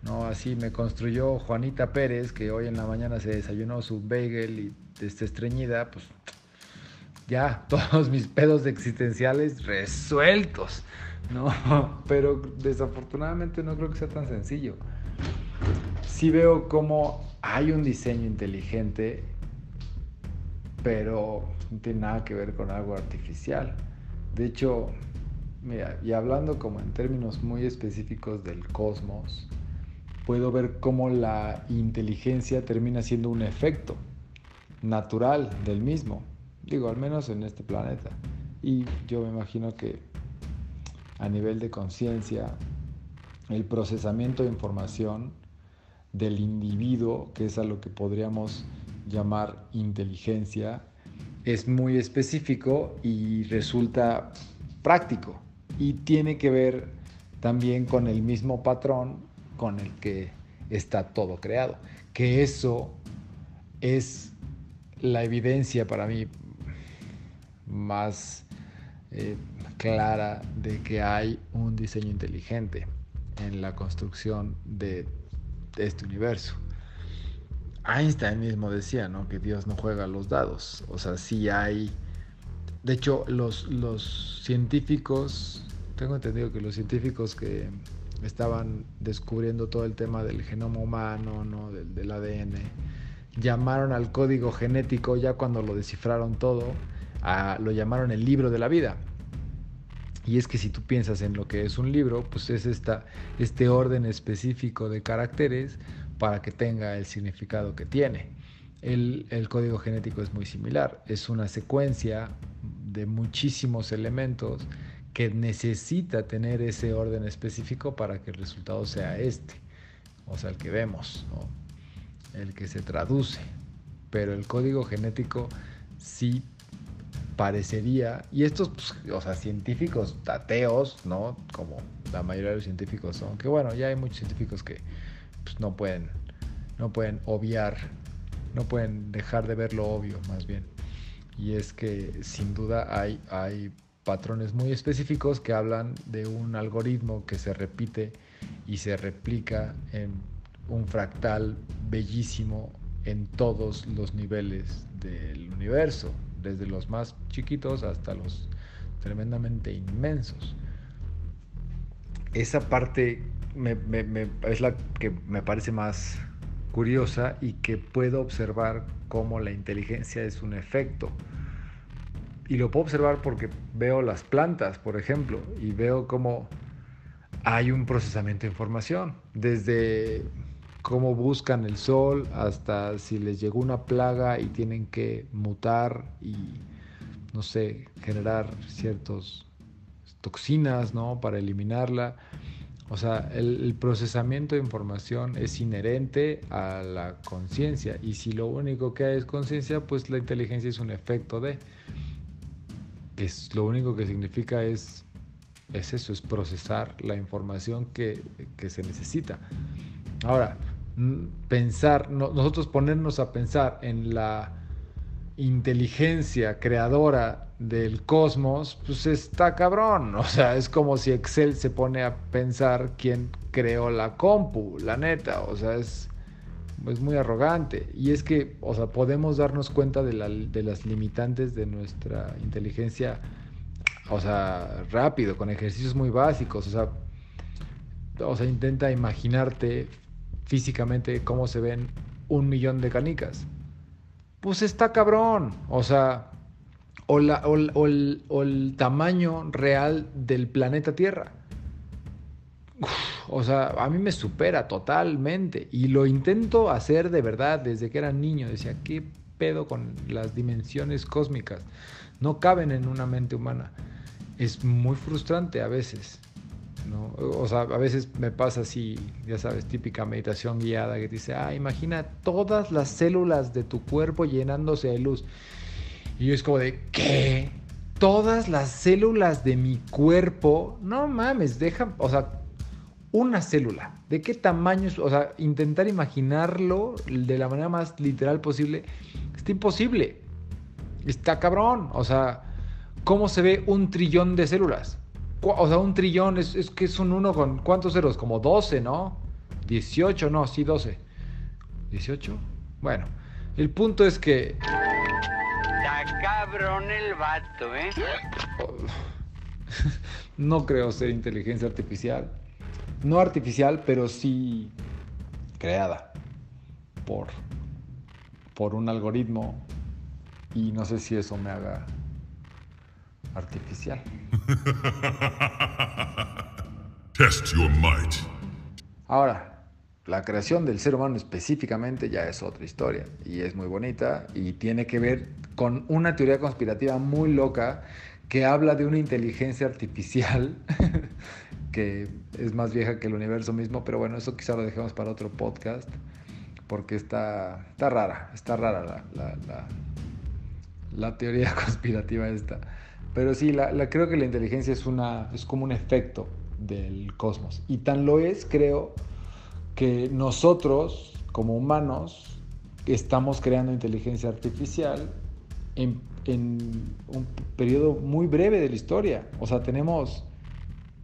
¿no? Así me construyó Juanita Pérez, que hoy en la mañana se desayunó su bagel y este, estreñida, pues ya, todos mis pedos existenciales resueltos, ¿no? Pero desafortunadamente no creo que sea tan sencillo. Sí veo cómo hay un diseño inteligente, pero no tiene nada que ver con algo artificial. De hecho, mira, y hablando como en términos muy específicos del cosmos, puedo ver cómo la inteligencia termina siendo un efecto natural del mismo. Digo, al menos en este planeta. Y yo me imagino que a nivel de conciencia, el procesamiento de información del individuo, que es a lo que podríamos llamar inteligencia, es muy específico y resulta práctico. Y tiene que ver también con el mismo patrón con el que está todo creado. Que eso es la evidencia para mí más eh, clara de que hay un diseño inteligente en la construcción de, de este universo. Einstein mismo decía, ¿no? Que Dios no juega los dados. O sea, sí hay... De hecho, los, los científicos, tengo entendido que los científicos que estaban descubriendo todo el tema del genoma humano, ¿no? del, del ADN, llamaron al código genético, ya cuando lo descifraron todo, a, lo llamaron el libro de la vida. Y es que si tú piensas en lo que es un libro, pues es esta, este orden específico de caracteres para que tenga el significado que tiene. El, el, código genético es muy similar, es una secuencia de muchísimos elementos que necesita tener ese orden específico para que el resultado sea este, o sea, el que vemos, el que se traduce. Pero el código genético sí parecería, y estos, pues, o sea, científicos ateos, ¿no? Como la mayoría de los científicos son, que bueno, ya hay muchos científicos que pues, no pueden, no pueden obviar, no pueden dejar de ver lo obvio, más bien. Y es que sin duda hay, hay patrones muy específicos que hablan de un algoritmo que se repite y se replica en un fractal bellísimo en todos los niveles del universo, desde los más chiquitos hasta los tremendamente inmensos. Esa parte me, me, me, es la que me parece más curiosa y que puedo observar cómo la inteligencia es un efecto. Y lo puedo observar porque veo las plantas, por ejemplo, y veo cómo hay un procesamiento de información, desde cómo buscan el sol hasta si les llegó una plaga y tienen que mutar y, no sé, generar ciertas toxinas, ¿no? Para eliminarla. O sea, el, procesamiento de información es inherente a la conciencia y si lo único que hay es conciencia, pues la inteligencia es un efecto de, que es, lo único que significa es, es eso, es procesar la información que, que se necesita. Ahora, pensar, no, nosotros ponernos a pensar en la inteligencia creadora del cosmos, pues está cabrón. O sea, es como si Excel se pone a pensar quién creó la compu, la neta. O sea, es, es muy arrogante. Y es que, o sea, podemos darnos cuenta de, la, de las limitantes de nuestra inteligencia, o sea, rápido, con ejercicios muy básicos. O sea intenta imaginarte físicamente cómo se ven un millón de canicas. Pues está cabrón. O sea, o, el, tamaño real del planeta Tierra. Uf, o sea, a mí me supera totalmente. Y lo intento hacer de verdad desde que era niño. Decía, ¿qué pedo con las dimensiones cósmicas? No caben en una mente humana. Es muy frustrante a veces. O sea, a veces me pasa así, ya sabes, típica meditación guiada que dice, ah, imagina todas las células de tu cuerpo llenándose de luz. Y yo es como de, ¿qué? Todas las células de mi cuerpo, no mames, deja, o sea, una célula, ¿de qué tamaño? O sea, intentar imaginarlo de la manera más literal posible, está imposible. Está cabrón. O sea, ¿cómo se ve un trillón de células? O sea, un trillón es, es que es un uno con ¿cuántos ceros? Como 12, ¿no? 18, no, sí, 12. ¿18? Bueno, el punto es que Está cabrón el vato, ¿eh? no creo ser inteligencia artificial. No artificial, pero sí creada por, por un algoritmo. Y no sé si eso me haga artificial. Test your might. Ahora, la creación del ser humano específicamente ya es otra historia y es muy bonita y tiene que ver con una teoría conspirativa muy loca que habla de una inteligencia artificial que es más vieja que el universo mismo, pero bueno, eso quizá lo dejemos para otro podcast porque está, está rara, está rara la, la- la- la teoría conspirativa esta. Pero sí, la, creo que la inteligencia es, una, es como un efecto del cosmos. Y tan lo es, creo, que nosotros, como humanos, estamos creando inteligencia artificial en, en un periodo muy breve de la historia. O sea, tenemos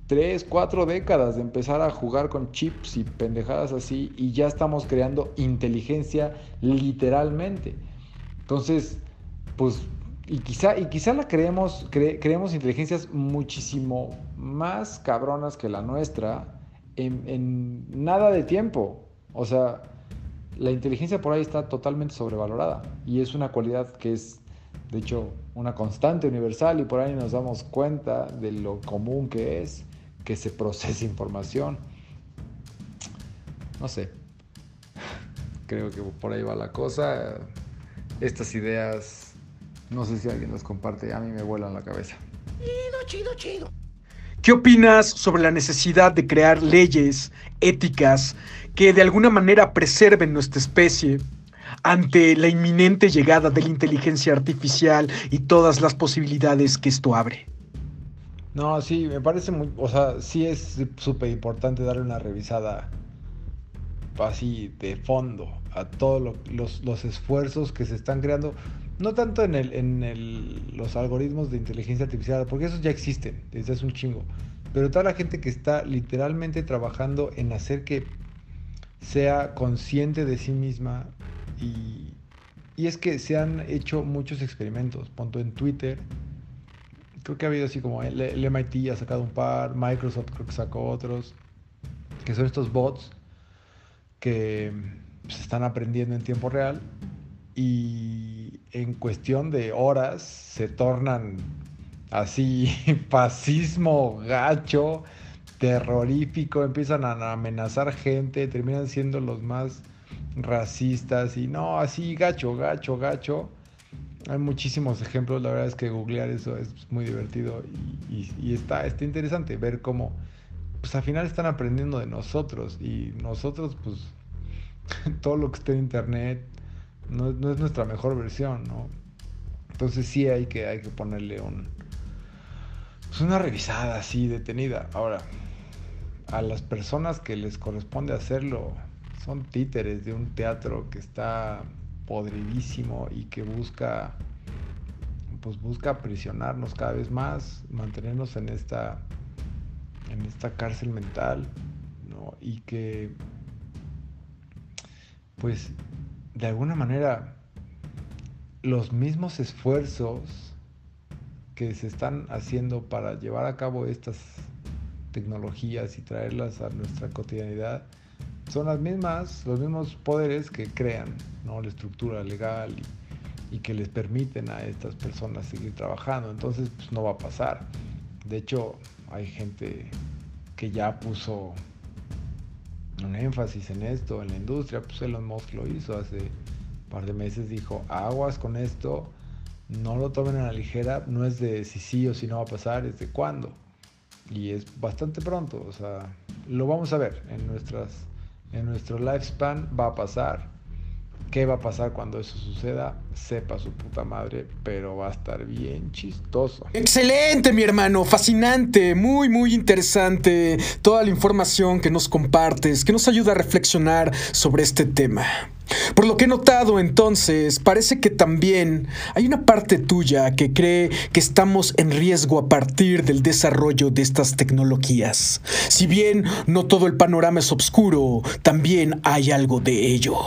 tres, cuatro décadas de empezar a jugar con chips y pendejadas así y ya estamos creando inteligencia literalmente. Entonces, pues, y quizá, y quizá la creemos, cre- creemos inteligencias muchísimo más cabronas que la nuestra en, en nada de tiempo. O sea, la inteligencia por ahí está totalmente sobrevalorada y es una cualidad que es, de hecho, una constante universal y por ahí nos damos cuenta de lo común que es que se procese información. No sé, creo que por ahí va la cosa. Estas ideas, no sé si alguien las comparte, a mí me vuelan la cabeza. Chido, chido, chido. ¿Qué opinas sobre la necesidad de crear leyes éticas que de alguna manera preserven nuestra especie ante la inminente llegada de la inteligencia artificial y todas las posibilidades que esto abre? No, sí, me parece muy, o sea, sí es súper importante darle una revisada así de fondo a todos lo- los, los esfuerzos que se están creando, no tanto en, el, en el- los algoritmos de inteligencia artificial, porque esos ya existen desde hace un chingo, pero toda la gente que está literalmente trabajando en hacer que sea consciente de sí misma y, es que se han hecho muchos experimentos, punto en Twitter, creo que ha habido así como el, el MIT ha sacado un par, Microsoft creo que sacó otros, que son estos bots que se están aprendiendo en tiempo real y en cuestión de horas se tornan así fascismo gacho, terrorífico, empiezan a amenazar gente, terminan siendo los más racistas y no, así gacho, gacho, gacho. Hay muchísimos ejemplos, la verdad es que googlear eso es muy divertido y, está, está interesante ver cómo, pues al final están aprendiendo de nosotros y nosotros, pues, todo lo que está en internet no, no es nuestra mejor versión, ¿no? Entonces sí hay que, hay que ponerle un, pues una revisada así detenida. Ahora, a las personas que les corresponde hacerlo son títeres de un teatro que está podridísimo y que busca pues busca aprisionarnos cada vez más, mantenernos en esta en esta cárcel mental, ¿no? Y que pues de alguna manera los mismos esfuerzos que se están haciendo para llevar a cabo estas tecnologías y traerlas a nuestra cotidianidad son las mismas, los mismos poderes que crean ¿no? la estructura legal y, que les permiten a estas personas seguir trabajando. Entonces, pues no va a pasar. De hecho, hay gente que ya puso un énfasis en esto, en la industria. Pues Elon Musk lo hizo hace un par de meses. Dijo, aguas con esto, no lo tomen a la ligera. No es de si sí o si no va a pasar, es de cuándo. Y es bastante pronto. O sea, lo vamos a ver en nuestras en nuestro lifespan va a pasar ¿Qué va a pasar cuando eso suceda? Sepa su puta madre, pero va a estar bien chistoso. Excelente, mi hermano, fascinante, muy, muy interesante toda la información que nos compartes, que nos ayuda a reflexionar sobre este tema. Por lo que he notado entonces, parece que también hay una parte tuya que cree que estamos en riesgo a partir del desarrollo de estas tecnologías. Si bien no todo el panorama es oscuro, también hay algo de ello.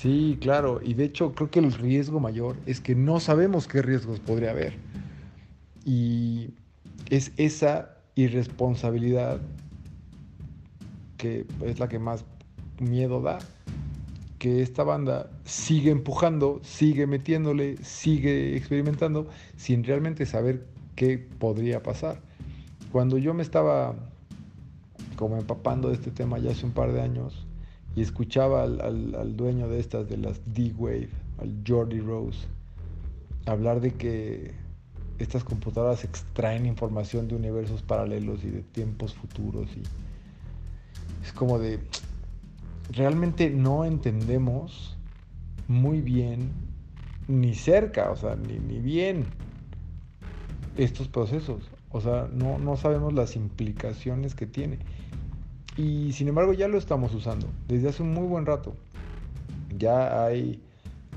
Sí, claro, y de hecho creo que el riesgo mayor es que no sabemos qué riesgos podría haber. Y es esa irresponsabilidad que es la que más miedo da, que esta banda sigue empujando, sigue metiéndole, sigue experimentando sin realmente saber qué podría pasar. Cuando yo me estaba como empapando de este tema ya hace un par de años, y escuchaba al, al, dueño de estas, de las D-Wave, al Jordi Rose, hablar de que estas computadoras extraen información de universos paralelos y de tiempos futuros y es como de realmente no entendemos muy bien ni cerca, o sea, ni, ni bien estos procesos. O sea, no, no sabemos las implicaciones que tiene. Y sin embargo ya lo estamos usando desde hace un muy buen rato. Ya hay,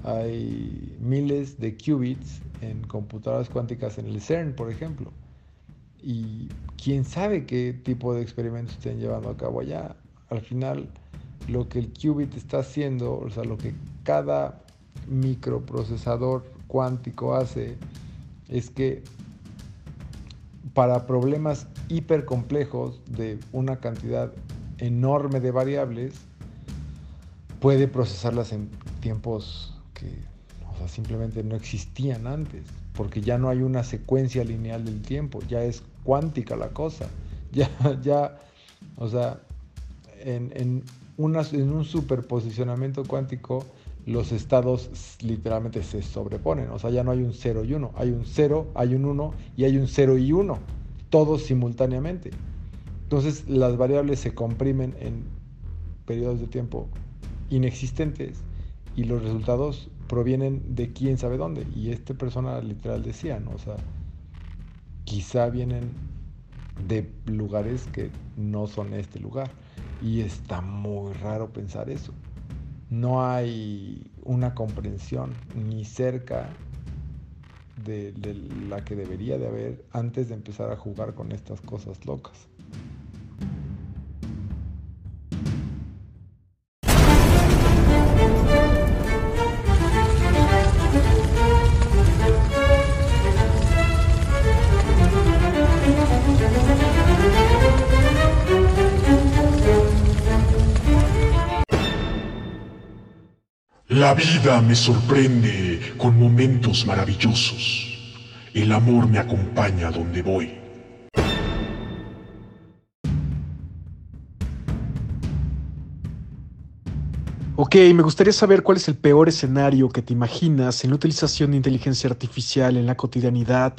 hay miles de qubits en computadoras cuánticas en el CERN, por ejemplo. Y quién sabe qué tipo de experimentos estén llevando a cabo allá. Al final, lo que el qubit está haciendo, o sea, lo que cada microprocesador cuántico hace, es que para problemas hipercomplejos de una cantidad enorme de variables, puede procesarlas en tiempos que simplemente no existían antes, porque ya no hay una secuencia lineal del tiempo, ya es cuántica la cosa, ya, ya, o sea, en, en, una, en un superposicionamiento cuántico, los estados literalmente se sobreponen, o sea, ya no hay un 0 y 1, hay un 0, hay un 1 y hay un 0 y 1, todos simultáneamente. Entonces las variables se comprimen en periodos de tiempo inexistentes y los resultados provienen de quién sabe dónde. Y esta persona literal decía, ¿no? O sea, quizá vienen de lugares que no son este lugar. Y está muy raro pensar eso. No hay una comprensión ni cerca de, la que debería de haber antes de empezar a jugar con estas cosas locas. La vida me sorprende con momentos maravillosos. El amor me acompaña donde voy. Ok, me gustaría saber cuál es el peor escenario que te imaginas en la utilización de inteligencia artificial en la cotidianidad,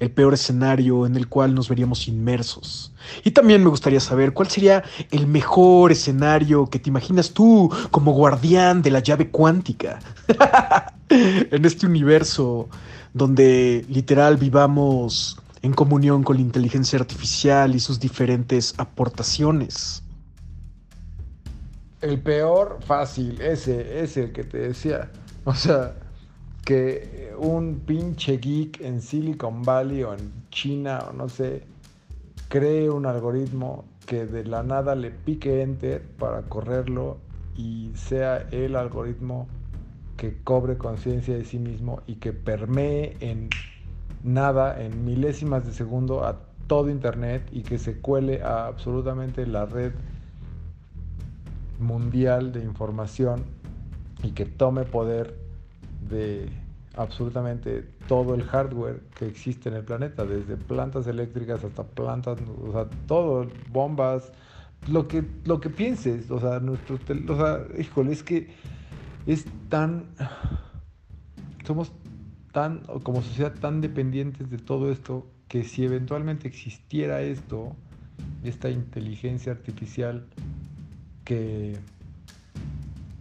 el peor escenario en el cual nos veríamos inmersos. Y también me gustaría saber cuál sería el mejor escenario que te imaginas tú como guardián de la llave cuántica en este universo donde literal vivamos en comunión con la inteligencia artificial y sus diferentes aportaciones. El peor, fácil, ese, ese el que te decía. O sea, que un pinche geek en Silicon Valley o en China o no sé, cree un algoritmo que de la nada le pique enter para correrlo y sea el algoritmo que cobre conciencia de sí mismo y que permee en nada, en milésimas de segundo a todo Internet y que se cuele a absolutamente la red mundial de información y que tome poder de absolutamente todo el hardware que existe en el planeta, desde plantas eléctricas hasta plantas, o sea, todo, bombas, lo que, lo que pienses, o sea, nuestro, o sea, híjole, es que es tan, somos tan, como sociedad tan dependientes de todo esto, que si eventualmente existiera esto, esta inteligencia artificial que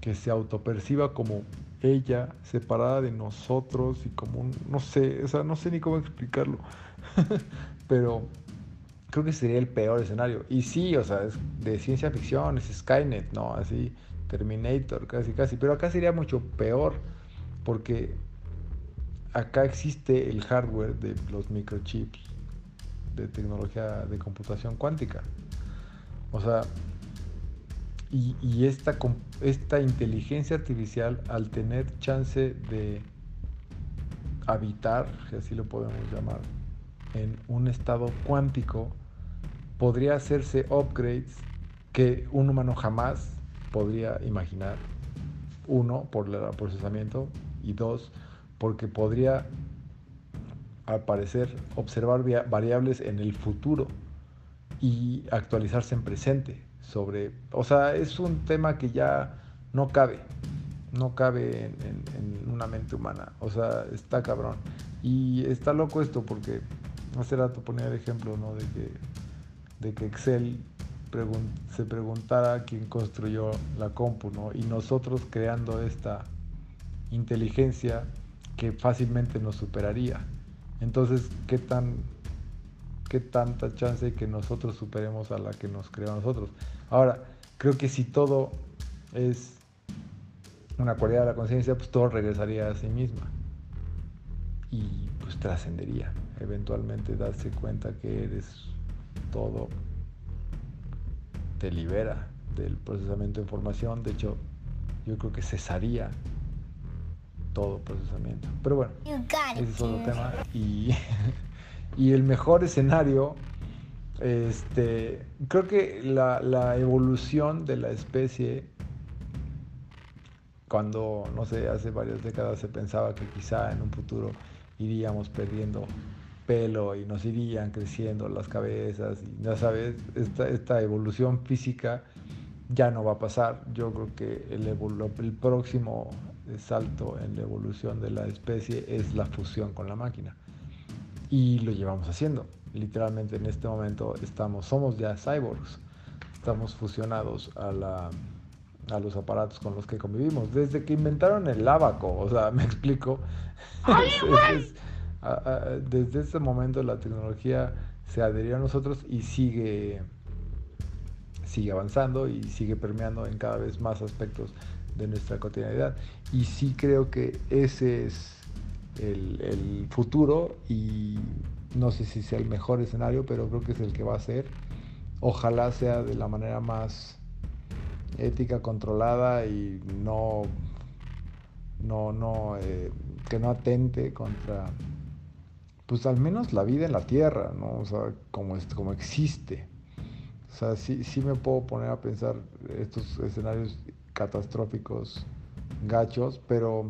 que se autoperciba como ella separada de nosotros y como un, no sé, o sea, no sé ni cómo explicarlo, pero creo que sería el peor escenario. Y sí, o sea, es de ciencia ficción, es Skynet, ¿no? Así, Terminator, casi, casi, pero acá sería mucho peor porque acá existe el hardware de los microchips de tecnología de computación cuántica. O sea, y, esta, esta inteligencia artificial, al tener chance de habitar, si así lo podemos llamar, en un estado cuántico, podría hacerse upgrades que un humano jamás podría imaginar. Uno, por el procesamiento, y dos, porque podría, al parecer, observar variables en el futuro y actualizarse en presente sobre, o sea, es un tema que ya no cabe, no cabe en, una mente humana, o sea, está cabrón. Y está loco esto porque hace rato ponía el ejemplo, ¿no? De que, de que Excel se preguntara quién construyó la compu, ¿no? Y nosotros creando esta inteligencia que fácilmente nos superaría. Entonces, ¿qué tan qué tanta chance hay que nosotros superemos a la que nos creó a nosotros? Ahora, creo que si todo es una cualidad de la conciencia, pues todo regresaría a sí misma. Y pues trascendería. Eventualmente darse cuenta que eres todo te libera del procesamiento de información. De hecho, yo creo que cesaría todo procesamiento. Pero bueno, ese es otro tema. Y, y el mejor escenario este, creo que la, evolución de la especie, cuando, no sé, hace varias décadas se pensaba que quizá en un futuro iríamos perdiendo pelo y nos irían creciendo las cabezas, y ya sabes, esta, evolución física ya no va a pasar. Yo creo que el, el próximo salto en la evolución de la especie es la fusión con la máquina. Y lo llevamos haciendo literalmente en este momento estamos, somos ya cyborgs, estamos fusionados a, la, a los aparatos con los que convivimos. Desde que inventaron el abaco, o sea, me explico, desde ese momento la tecnología se adherió a nosotros y sigue, sigue avanzando y sigue permeando en cada vez más aspectos de nuestra cotidianidad. Y sí creo que ese es el, futuro y no sé si sea el mejor escenario, pero creo que es el que va a ser. Ojalá sea de la manera más ética, controlada y no, no, no, eh, que no atente contra, pues al menos la vida en la Tierra, ¿no? O sea, como, como existe. O sea, sí, sí me puedo poner a pensar estos escenarios catastróficos, gachos, pero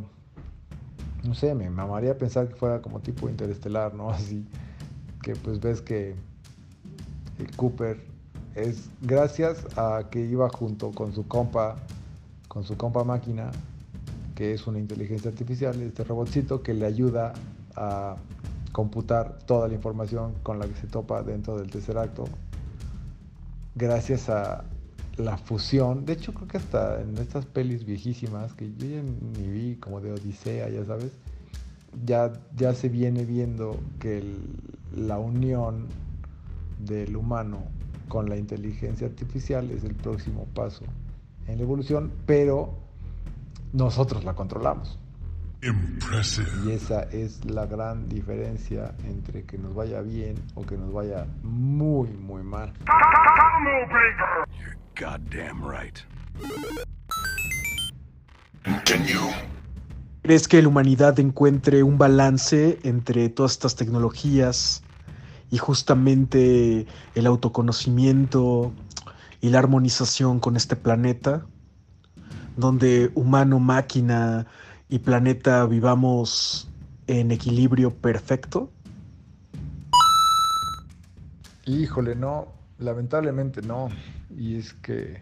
no sé, me mamaría pensar que fuera como tipo interestelar, ¿no? Así que pues ves que Cooper es gracias a que iba junto con su compa, con su compa máquina, que es una inteligencia artificial, este robotcito que le ayuda a computar toda la información con la que se topa dentro del tercer acto, gracias a la fusión, de hecho creo que hasta en estas pelis viejísimas, que yo ya ni vi como de Odisea, ya sabes, ya, ya se viene viendo que la unión del humano con la inteligencia artificial es el próximo paso en la evolución, pero nosotros la controlamos. Y esa es la gran diferencia entre que nos vaya bien o que nos vaya muy, muy mal. ¿Crees que la humanidad encuentre un balance entre todas estas tecnologías y justamente el autoconocimiento y la armonización con este planeta? Donde humano, máquina y planeta vivamos en equilibrio perfecto? Híjole, no, lamentablemente no. Y es que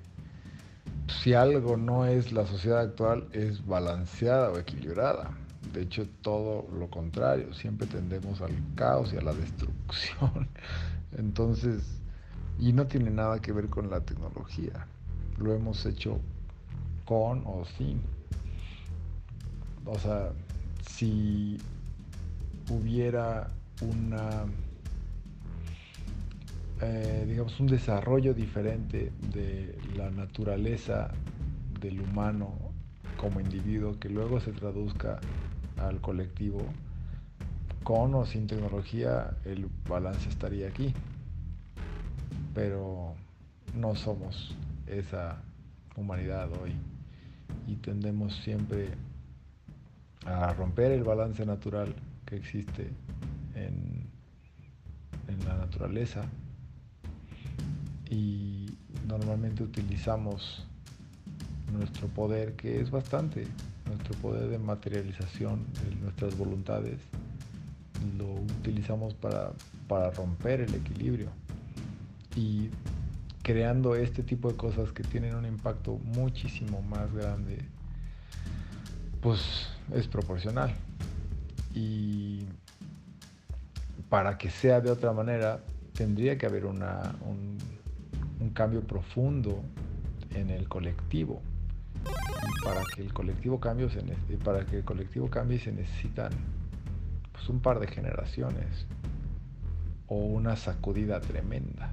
si algo no es la sociedad actual, es balanceada o equilibrada. De hecho, todo lo contrario, siempre tendemos al caos y a la destrucción. Entonces, y no tiene nada que ver con la tecnología. Lo hemos hecho con o sin. O sea, si hubiera una, eh, digamos, un desarrollo diferente de la naturaleza del humano como individuo que luego se traduzca al colectivo, con o sin tecnología el balance estaría aquí. Pero no somos esa humanidad hoy y tendemos siempre a romper el balance natural que existe en, en la naturaleza y normalmente utilizamos nuestro poder que es bastante, nuestro poder de materialización de nuestras voluntades, lo utilizamos para, para romper el equilibrio y creando este tipo de cosas que tienen un impacto muchísimo más grande, pues es proporcional. Y para que sea de otra manera, tendría que haber una, un, un cambio profundo en el colectivo. Y para que el colectivo cambie se, para que el colectivo cambie se necesitan pues, un par de generaciones o una sacudida tremenda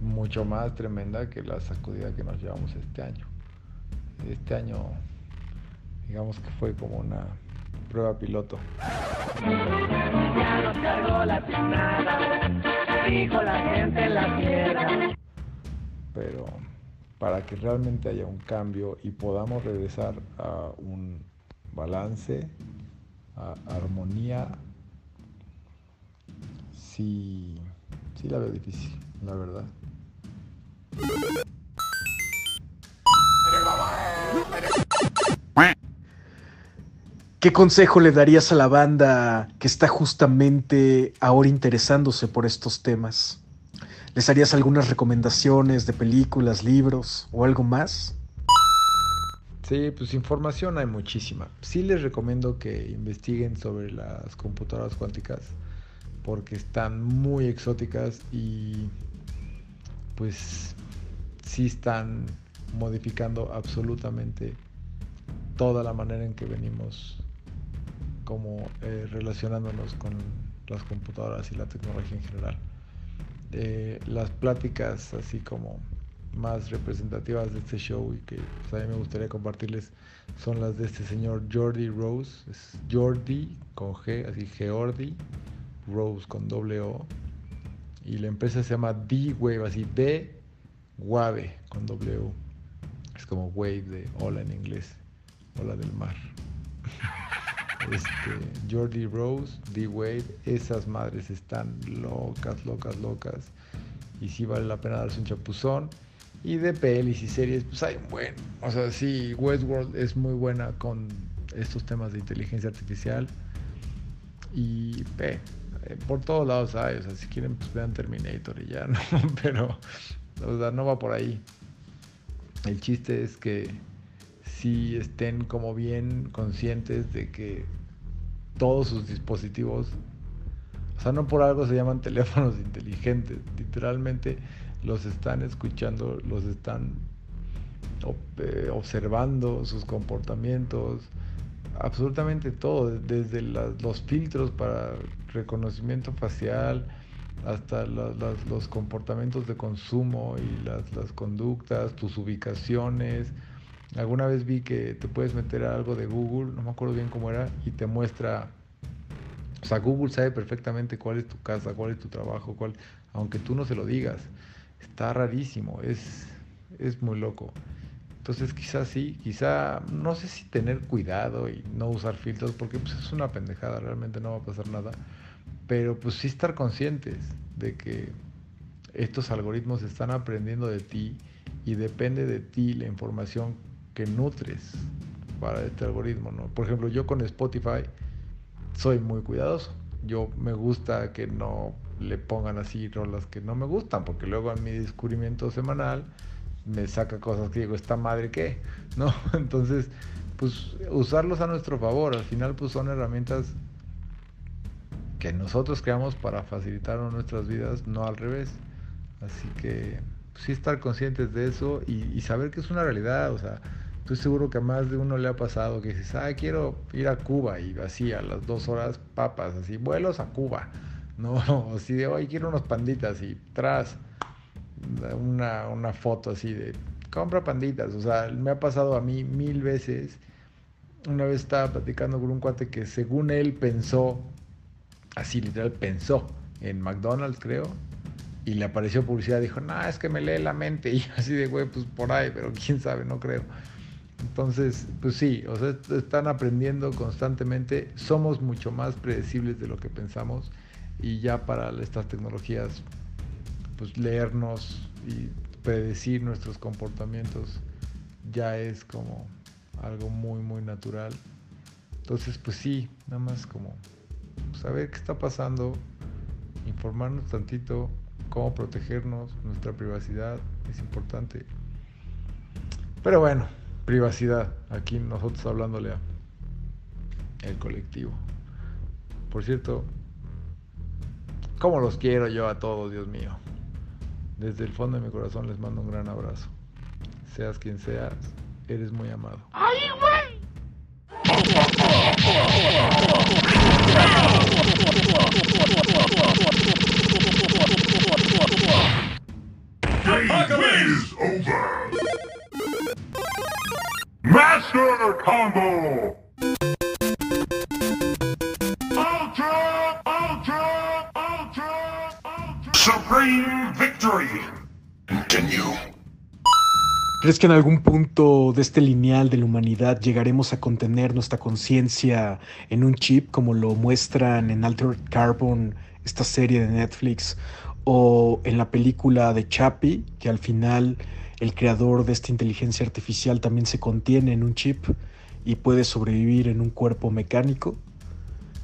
mucho más tremenda que la sacudida que nos llevamos este año. Este año, digamos que fue como una prueba piloto. Pero para que realmente haya un cambio y podamos regresar a un balance, a armonía, sí, sí la veo difícil, la verdad. ¿Qué consejo le darías a la banda que está justamente ahora interesándose por estos temas? ¿Les harías algunas recomendaciones de películas, libros o algo más? Sí, pues información hay muchísima. Sí les recomiendo que investiguen sobre las computadoras cuánticas porque están muy exóticas y pues sí están modificando absolutamente toda la manera en que venimos como eh, relacionándonos con las computadoras y la tecnología en general. Eh, las pláticas así como más representativas de este show y que pues, a mí me gustaría compartirles son las de este señor Jordi Rose, es Jordi con G, así Geordi Rose con doble O y la empresa se llama D-Wave, así D Wave con W. Es como wave de hola en inglés, hola del mar. Este, Jordi Rose, D-Wave, esas madres están locas, locas, locas. Y sí vale la pena darse un chapuzón. Y de pelis y series, pues hay un buen. O sea, sí, Westworld es muy buena con estos temas de inteligencia artificial. Y eh, por todos lados hay. O sea, si quieren, pues vean Terminator y ya, ¿no? Pero, o sea, no va por ahí. El chiste es que si estén como bien conscientes de que todos sus dispositivos, o sea, no por algo se llaman teléfonos inteligentes, literalmente los están escuchando, los están eh, observando, sus comportamientos, absolutamente todo, desde los filtros para reconocimiento facial hasta los comportamientos de consumo y las conductas, tus ubicaciones, Alguna vez vi que te puedes meter a algo de Google, no me acuerdo bien cómo era, y te muestra, o sea, Google sabe perfectamente cuál es tu casa, cuál es tu trabajo, cuál, aunque tú no se lo digas. Está rarísimo, es, es muy loco. Entonces quizás sí, quizá, no sé si tener cuidado y no usar filtros, porque pues es una pendejada, realmente no va a pasar nada. Pero pues sí estar conscientes de que estos algoritmos están aprendiendo de ti y depende de ti la información que nutres para este algoritmo, ¿no? Por ejemplo, yo con Spotify soy muy cuidadoso. Yo me gusta que no le pongan así rolas que no me gustan, porque luego en mi descubrimiento semanal me saca cosas que digo, ¿esta madre qué? ¿No? Entonces, pues usarlos a nuestro favor. Al final, pues son herramientas que nosotros creamos para facilitar nuestras vidas, no al revés. Así que, pues, sí estar conscientes de eso y, y saber que es una realidad. O sea, Estoy seguro que a más de uno le ha pasado que dices, ah, quiero ir a Cuba y así a las dos horas papas, así, vuelos a Cuba. No, así de, hoy quiero unos panditas y tras una, una foto así de, compra panditas. O sea, me ha pasado a mí mil veces. Una vez estaba platicando con un cuate que según él pensó, así literal pensó, en McDonald's creo, y le apareció publicidad, dijo, no, es que me lee la mente, y así de, güey, pues por ahí, pero quién sabe, no creo. Entonces, pues sí, o sea, están aprendiendo constantemente, somos mucho más predecibles de lo que pensamos, y ya para estas tecnologías, pues leernos y predecir nuestros comportamientos ya es como algo muy, muy natural. Entonces, pues sí, nada más como saber qué está pasando, informarnos tantito, cómo protegernos, nuestra privacidad es importante. Pero bueno, privacidad, aquí nosotros hablándole a el colectivo. Por cierto, cómo los quiero yo a todos, Dios mío. Desde el fondo de mi corazón les mando un gran abrazo. Seas quien seas, eres muy amado. ¡Ay, güey! is over. Master Combo. Ultra, ultra, ultra, ultra. Supreme victory. ¿Crees que en algún punto de este lineal de la humanidad llegaremos a contener nuestra conciencia en un chip como lo muestran en Altered Carbon, esta serie de Netflix, o en la película de Chappie, que al final el creador de esta inteligencia artificial también se contiene en un chip y puede sobrevivir en un cuerpo mecánico?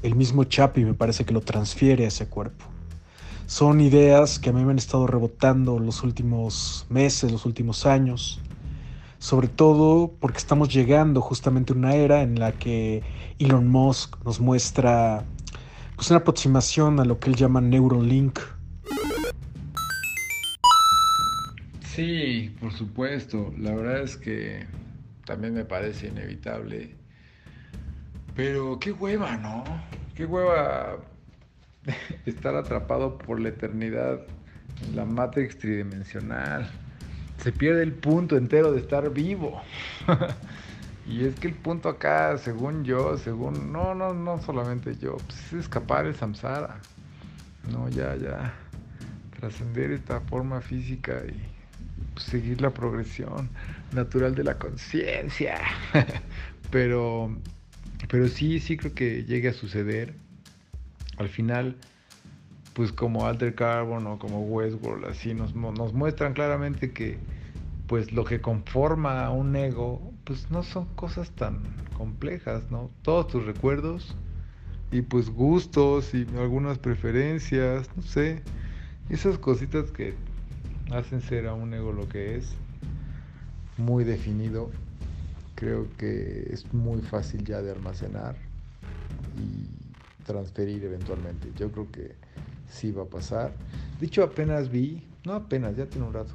El mismo Chappie me parece que lo transfiere a ese cuerpo. Son ideas que a mí me han estado rebotando los últimos meses, los últimos años. Sobre todo porque estamos llegando justamente a una era en la que Elon Musk nos muestra pues, una aproximación a lo que él llama Neuralink, Sí, por supuesto. La verdad es que también me parece inevitable. Pero qué hueva, ¿no? Qué hueva estar atrapado por la eternidad en la Matrix tridimensional. Se pierde el punto entero de estar vivo. y es que el punto acá, según yo, según... No, no, no solamente yo. Pues es escapar el samsara. No, ya, ya. Trascender esta forma física y seguir la progresión natural de la conciencia. pero, pero sí, sí creo que llegue a suceder. Al final, pues como Alter Carbon o como Westworld, así nos, nos muestran claramente que pues lo que conforma a un ego, pues no son cosas tan complejas, ¿no? Todos tus recuerdos y pues gustos y algunas preferencias, no sé, esas cositas que hacen ser a un ego lo que es, muy definido. Creo que es muy fácil ya de almacenar y transferir eventualmente. Yo creo que sí va a pasar. Dicho apenas vi, no apenas, ya tiene un rato.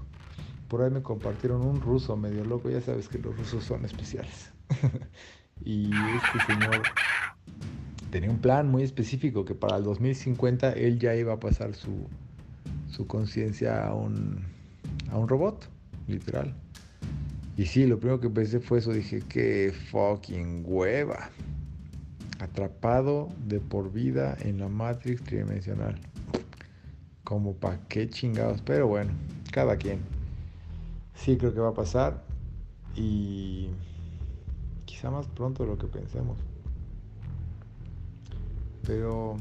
Por ahí me compartieron un ruso medio loco, ya sabes que los rusos son especiales. y este señor tenía un plan muy específico que para el 2050 él ya iba a pasar su su conciencia a un, a un robot, literal. Y sí, lo primero que pensé fue eso, dije, qué fucking hueva. Atrapado de por vida en la Matrix tridimensional. Como pa' qué chingados. Pero bueno, cada quien. Sí creo que va a pasar. Y quizá más pronto de lo que pensemos. Pero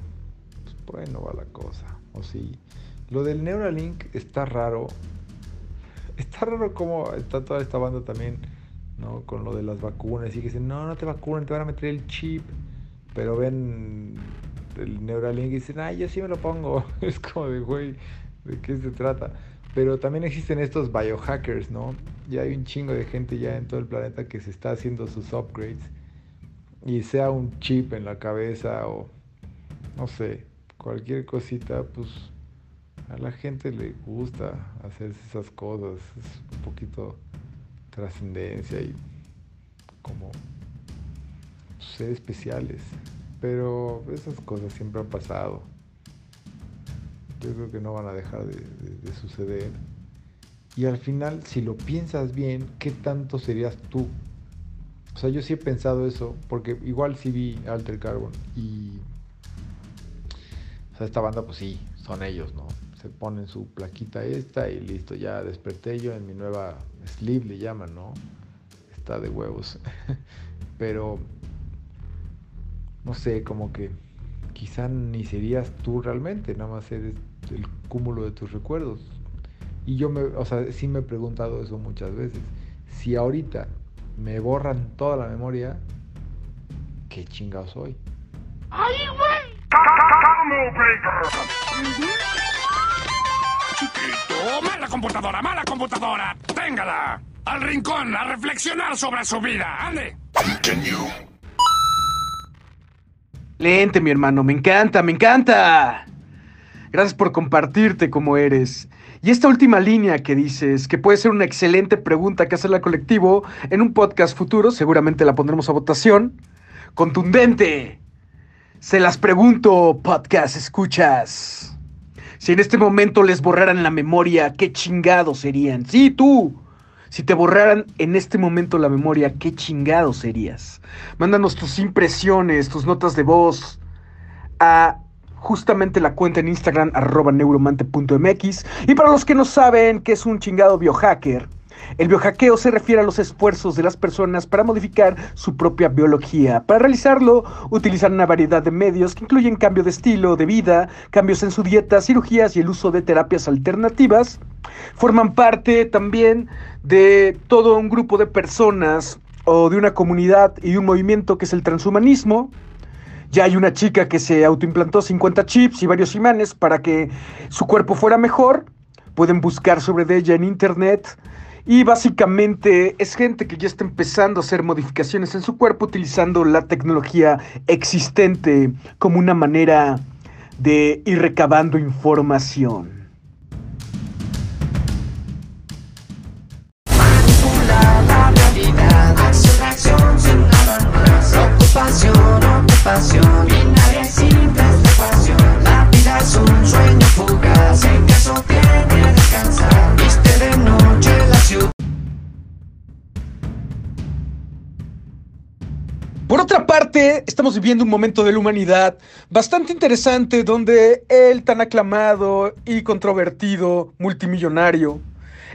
pues por ahí no va la cosa. O sí. Lo del Neuralink está raro. Está raro como está toda esta banda también, ¿no? Con lo de las vacunas y que dicen, no, no te vacunan, te van a meter el chip. Pero ven el Neuralink y dicen, ay, yo sí me lo pongo. Es como de, güey, ¿de qué se trata? Pero también existen estos biohackers, ¿no? Ya hay un chingo de gente ya en todo el planeta que se está haciendo sus upgrades. Y sea un chip en la cabeza o, no sé, cualquier cosita, pues a la gente le gusta hacer esas cosas, es un poquito trascendencia y como ser especiales. Pero esas cosas siempre han pasado. Yo creo que no van a dejar de, de- de suceder. Y al final, si lo piensas bien, ¿qué tanto serías tú? O sea, yo sí he pensado eso, porque igual sí vi Alter Carbon y... O sea, esta banda, pues sí, son ellos, ¿no? Se ponen su plaquita esta y listo, ya desperté yo en mi nueva sleeve, le llaman, ¿no? Está de huevos. Pero, no sé, como que quizá ni serías tú realmente, nada más eres el cúmulo de tus recuerdos. Y yo me, o sea, sí me he preguntado eso muchas veces. Si ahorita me borran toda la memoria, ¿qué chingado soy? ¡Ay, güey! Chiquito, mala computadora, mala computadora. Téngala. Al rincón, a reflexionar sobre su vida. Ande. Lente, mi hermano, me encanta, me encanta. Gracias por compartirte como eres. Y esta última línea que dices, que puede ser una excelente pregunta que hacerle al colectivo en un podcast futuro, seguramente la pondremos a votación. Contundente. Se las pregunto, podcast escuchas. Si en este momento les borraran la memoria, ¿qué chingados serían? Sí, tú. Si te borraran en este momento la memoria, ¿qué chingados serías? Mándanos tus impresiones, tus notas de voz a justamente la cuenta en Instagram arroba neuromante.mx. Y para los que no saben qué es un chingado biohacker, el biohackeo se refiere a los esfuerzos de las personas para modificar su propia biología. Para realizarlo, utilizan una variedad de medios que incluyen cambio de estilo de vida, cambios en su dieta, cirugías y el uso de terapias alternativas. Forman parte también de todo un grupo de personas o de una comunidad y un movimiento que es el transhumanismo. Ya hay una chica que se autoimplantó 50 chips y varios imanes para que su cuerpo fuera mejor. Pueden buscar sobre ella en internet. Y básicamente es gente que ya está empezando a hacer modificaciones en su cuerpo utilizando la tecnología existente como una manera de ir recabando información. Ocupación, ocupación nadie sin preocupación La vida es un sueño fugaz En caso tiene descansar Por otra parte, estamos viviendo un momento de la humanidad bastante interesante donde el tan aclamado y controvertido multimillonario,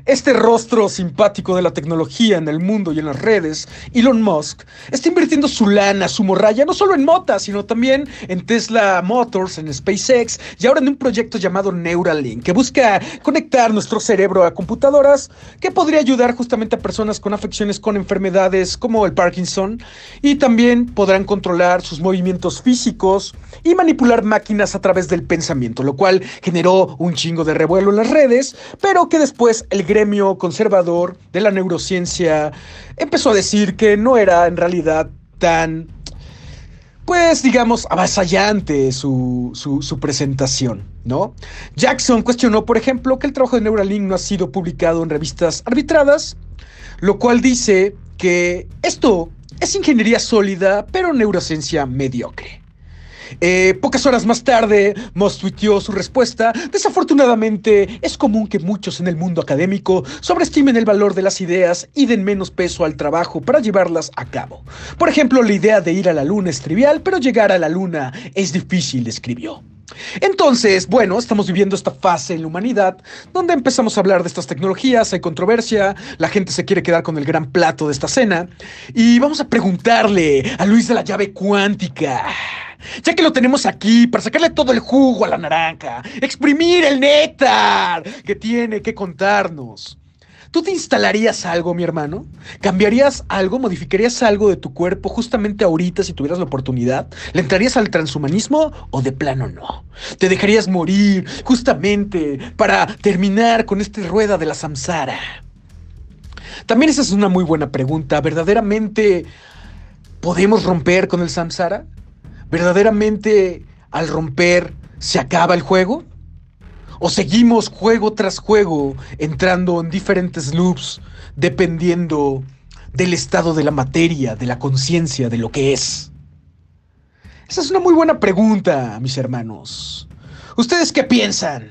este rostro simpático de la tecnología en el mundo y en las redes, Elon Musk, está invirtiendo su lana, su morralla, no solo en Mota, sino también en Tesla Motors, en SpaceX y ahora en un proyecto llamado Neuralink, que busca conectar nuestro cerebro a computadoras, que podría ayudar justamente a personas con afecciones con enfermedades como el Parkinson, y también podrán controlar sus movimientos físicos y manipular máquinas a través del pensamiento, lo cual generó un chingo de revuelo en las redes, pero que después el gremio conservador de la neurociencia empezó a decir que no era en realidad tan, pues digamos, avasallante su, su, su presentación, ¿no? Jackson cuestionó, por ejemplo, que el trabajo de Neuralink no ha sido publicado en revistas arbitradas, lo cual dice que esto es ingeniería sólida, pero neurociencia mediocre. Eh, pocas horas más tarde, Moss tuiteó su respuesta. Desafortunadamente, es común que muchos en el mundo académico sobreestimen el valor de las ideas y den menos peso al trabajo para llevarlas a cabo. Por ejemplo, la idea de ir a la luna es trivial, pero llegar a la luna es difícil, escribió. Entonces, bueno, estamos viviendo esta fase en la humanidad donde empezamos a hablar de estas tecnologías, hay controversia, la gente se quiere quedar con el gran plato de esta cena y vamos a preguntarle a Luis de la llave cuántica. Ya que lo tenemos aquí para sacarle todo el jugo a la naranja, exprimir el néctar que tiene que contarnos. ¿Tú te instalarías algo, mi hermano? ¿Cambiarías algo? ¿Modificarías algo de tu cuerpo justamente ahorita si tuvieras la oportunidad? ¿Le entrarías al transhumanismo o de plano no? ¿Te dejarías morir justamente para terminar con esta rueda de la samsara? También esa es una muy buena pregunta. ¿Verdaderamente podemos romper con el samsara? ¿Verdaderamente al romper se acaba el juego? ¿O seguimos juego tras juego entrando en diferentes loops dependiendo del estado de la materia, de la conciencia, de lo que es? Esa es una muy buena pregunta, mis hermanos. ¿Ustedes qué piensan?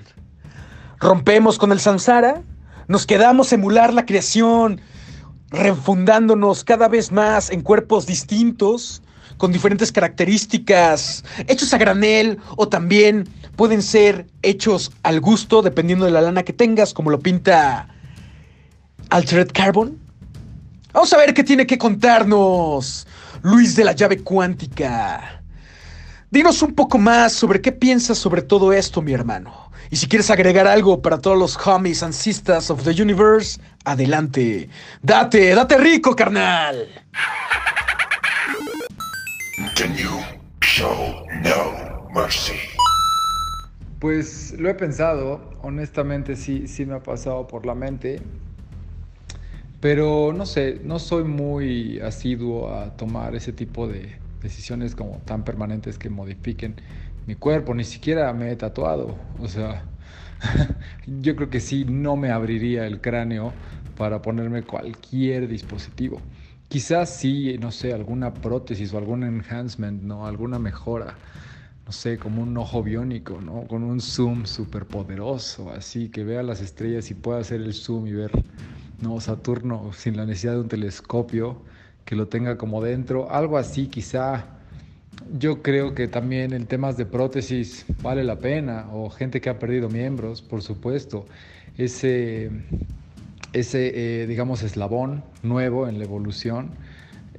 ¿Rompemos con el samsara? ¿Nos quedamos a emular la creación, refundándonos cada vez más en cuerpos distintos, con diferentes características, hechos a granel o también pueden ser hechos al gusto dependiendo de la lana que tengas, como lo pinta Altered Carbon? Vamos a ver qué tiene que contarnos Luis de la llave cuántica. Dinos un poco más sobre qué piensas sobre todo esto, mi hermano. Y si quieres agregar algo para todos los homies and sisters of the universe, adelante. Date, date rico, carnal. Pues lo he pensado, honestamente sí, sí me ha pasado por la mente, pero no sé, no soy muy asiduo a tomar ese tipo de decisiones como tan permanentes que modifiquen mi cuerpo, ni siquiera me he tatuado, o sea, yo creo que sí no me abriría el cráneo para ponerme cualquier dispositivo. Quizás sí, no sé, alguna prótesis o algún enhancement, ¿no? Alguna mejora no sé, como un ojo biónico, ¿no? Con un zoom súper poderoso, así que vea las estrellas y pueda hacer el zoom y ver, ¿no? Saturno sin la necesidad de un telescopio que lo tenga como dentro, algo así quizá. Yo creo que también en temas de prótesis vale la pena, o gente que ha perdido miembros, por supuesto. Ese, ese eh, digamos, eslabón nuevo en la evolución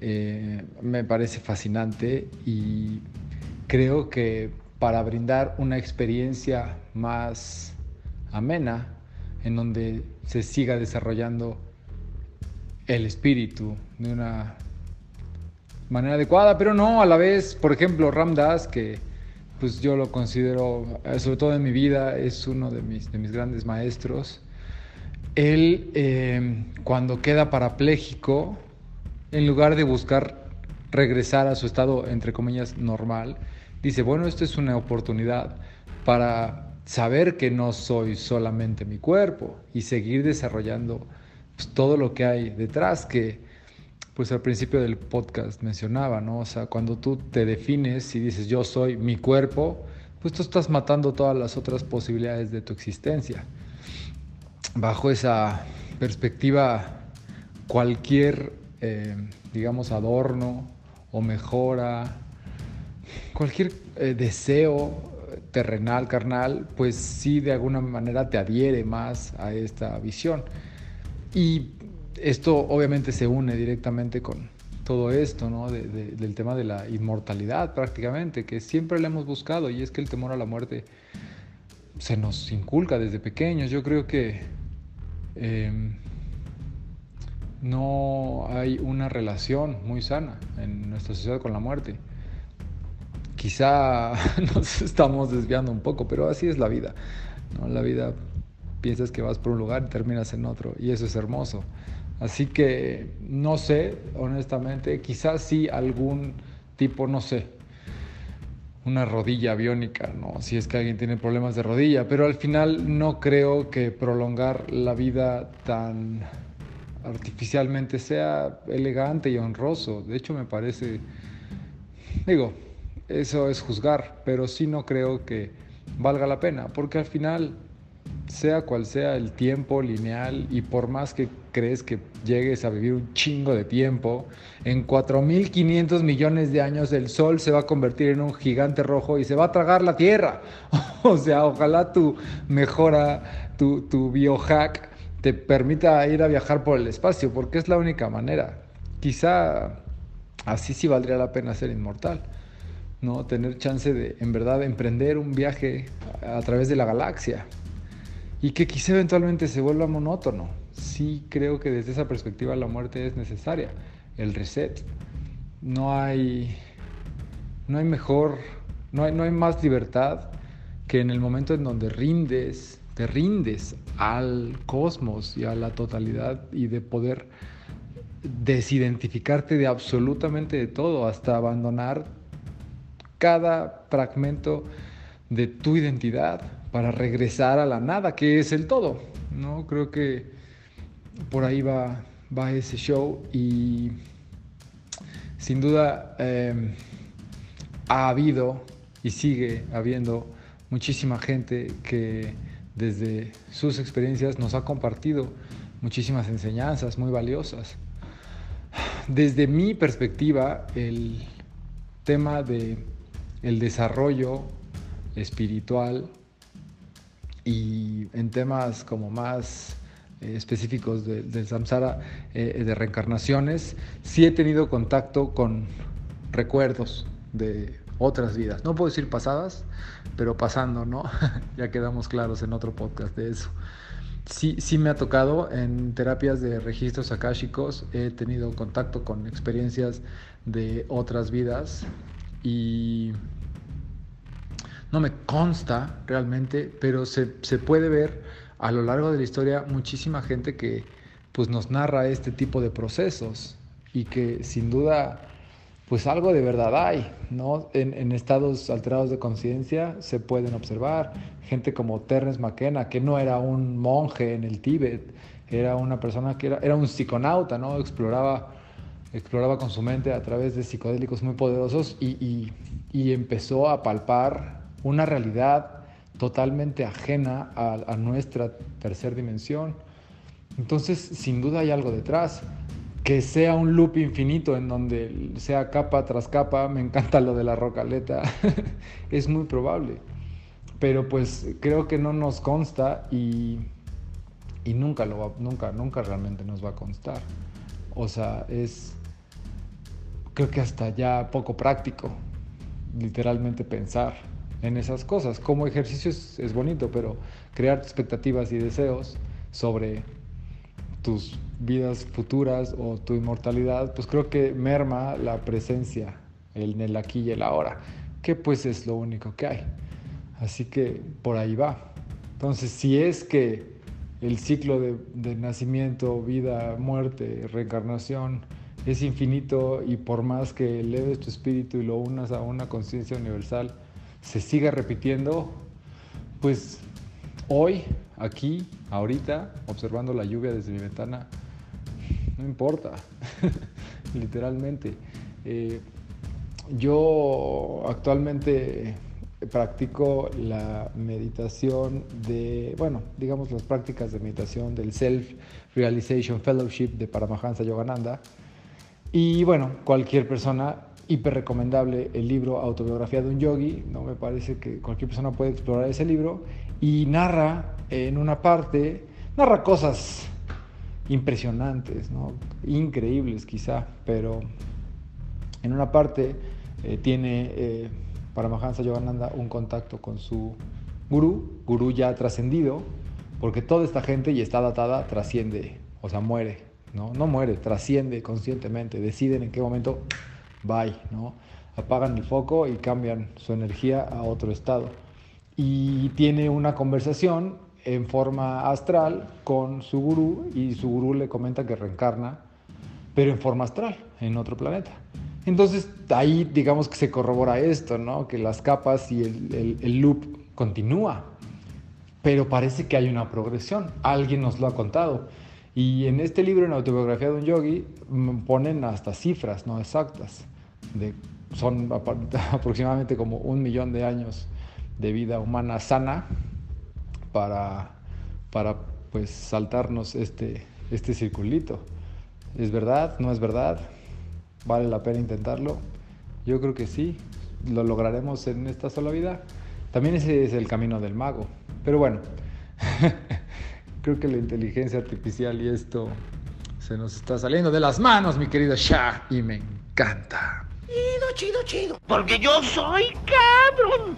eh, me parece fascinante y creo que para brindar una experiencia más amena, en donde se siga desarrollando el espíritu de una manera adecuada, pero no a la vez, por ejemplo, Ramdas, que pues yo lo considero, eh, sobre todo en mi vida, es uno de mis, de mis grandes maestros. Él, eh, cuando queda parapléjico, en lugar de buscar regresar a su estado, entre comillas, normal, dice, bueno, esto es una oportunidad para saber que no soy solamente mi cuerpo y seguir desarrollando pues, todo lo que hay detrás que pues al principio del podcast mencionaba, ¿no? O sea, cuando tú te defines y dices yo soy mi cuerpo, pues tú estás matando todas las otras posibilidades de tu existencia. Bajo esa perspectiva, cualquier, eh, digamos, adorno o mejora cualquier eh, deseo terrenal, carnal, pues sí de alguna manera te adhiere más a esta visión. Y esto obviamente se une directamente con todo esto, ¿no? del tema de la inmortalidad prácticamente, que siempre le hemos buscado y es que el temor a la muerte se nos inculca desde pequeños. Yo creo que em, no hay una relación muy sana en nuestra sociedad con la muerte. Quizá nos estamos desviando un poco, pero así es la vida. La vida piensas que vas por un lugar y terminas en otro, y eso es hermoso. Así que no sé, honestamente, quizás sí algún tipo, no sé, una rodilla biónica, ¿no? Si es que alguien tiene problemas de rodilla, pero al final no creo que prolongar la vida tan artificialmente sea elegante y honroso. De hecho, me parece, digo, eso es juzgar, pero sí no creo que valga la pena, porque al final, sea cual sea el tiempo lineal y por más que crees que llegues a vivir un chingo de tiempo, en 4.500 millones de años el Sol se va a convertir en un gigante rojo y se va a tragar la Tierra. o sea, ojalá tu mejora, tu, tu biohack te permita ir a viajar por el espacio, porque es la única manera. Quizá así sí valdría la pena ser inmortal. ¿no? Tener chance de, en verdad, emprender un viaje a, través de la galaxia y que quizá eventualmente se vuelva monótono. Sí creo que desde esa perspectiva la muerte es necesaria, el reset. No hay, no hay mejor, no hay, no hay más libertad que en el momento en donde rindes, te rindes al cosmos y a la totalidad y de poder desidentificarte de absolutamente de todo, hasta abandonar cada fragmento de tu identidad para regresar a la nada, que es el todo. ¿no? Creo que por ahí va, va ese show y sin duda eh, ha habido y sigue habiendo muchísima gente que desde sus experiencias nos ha compartido muchísimas enseñanzas muy valiosas. Desde mi perspectiva, el tema de el desarrollo espiritual y en temas como más eh, específicos del samsara, eh, de reencarnaciones, sí he tenido contacto con recuerdos de otras vidas. No puedo decir pasadas, pero pasando, ¿no? ya quedamos claros en otro podcast de eso. Sí, sí me ha tocado en terapias de registros akáshicos, he tenido contacto con experiencias de otras vidas y no me consta realmente, pero se, se puede ver a lo largo de la historia muchísima gente que pues nos narra este tipo de procesos y que sin duda pues algo de verdad hay, ¿no? En, estados alterados de conciencia se pueden observar gente como Terence McKenna, que no era un monje en el Tíbet, era una persona que era, era un psiconauta, ¿no? Exploraba, exploraba con su mente a través de psicodélicos muy poderosos y, y, empezó a palpar una realidad totalmente ajena a, nuestra tercera dimensión. Entonces, sin duda hay algo detrás que sea un loop infinito en donde sea capa tras capa, me encanta lo de la rocaleta, es muy probable. Pero pues creo que no nos consta y, y nunca, lo nunca, nunca realmente nos va a constar. O sea, es creo que hasta ya poco práctico, literalmente pensar en esas cosas. Como ejercicio es bonito, pero crear expectativas y deseos sobre tus vidas futuras o tu inmortalidad, pues creo que merma la presencia en el aquí y el ahora, que pues es lo único que hay. Así que por ahí va. Entonces, si es que el ciclo de, nacimiento, vida, muerte, reencarnación es infinito y por más que eleves tu espíritu y lo unas a una conciencia universal, se siga repitiendo, pues hoy aquí, ahorita, observando la lluvia desde mi ventana, no importa, literalmente. Eh, yo actualmente practico la meditación de, bueno, digamos las prácticas de meditación del Self Realization Fellowship de Paramahansa Yogananda. Y bueno, cualquier persona, hiper recomendable el libro Autobiografía de un Yogi, no me parece que cualquier persona puede explorar ese libro y narra en una parte, narra cosas impresionantes, ¿no? increíbles quizá, pero en una parte eh, tiene eh, Paramahansa Yogananda un contacto con su gurú, gurú ya trascendido, porque toda esta gente y está datada trasciende, o sea, muere, ¿no? No muere, trasciende conscientemente, deciden en qué momento bye, ¿no? Apagan el foco y cambian su energía a otro estado. Y tiene una conversación en forma astral con su gurú y su gurú le comenta que reencarna, pero en forma astral, en otro planeta. Entonces ahí digamos que se corrobora esto, ¿no? Que las capas y el, el, loop continúa, pero parece que hay una progresión. Alguien nos lo ha contado. Y en este libro, en Autobiografía de un Yogi, ponen hasta cifras no exactas. Son aproximadamente como un millón de años de vida humana sana para, para pues saltarnos este, este circulito. ¿Es verdad? ¿No es verdad? ¿Vale la pena intentarlo? Yo creo que sí, lo lograremos en esta sola vida. También ese es el camino del mago. Pero bueno, creo que la inteligencia artificial y esto se nos está saliendo de las manos, mi querido Shah, y me encanta. Chido, chido, chido. Porque yo soy cabrón.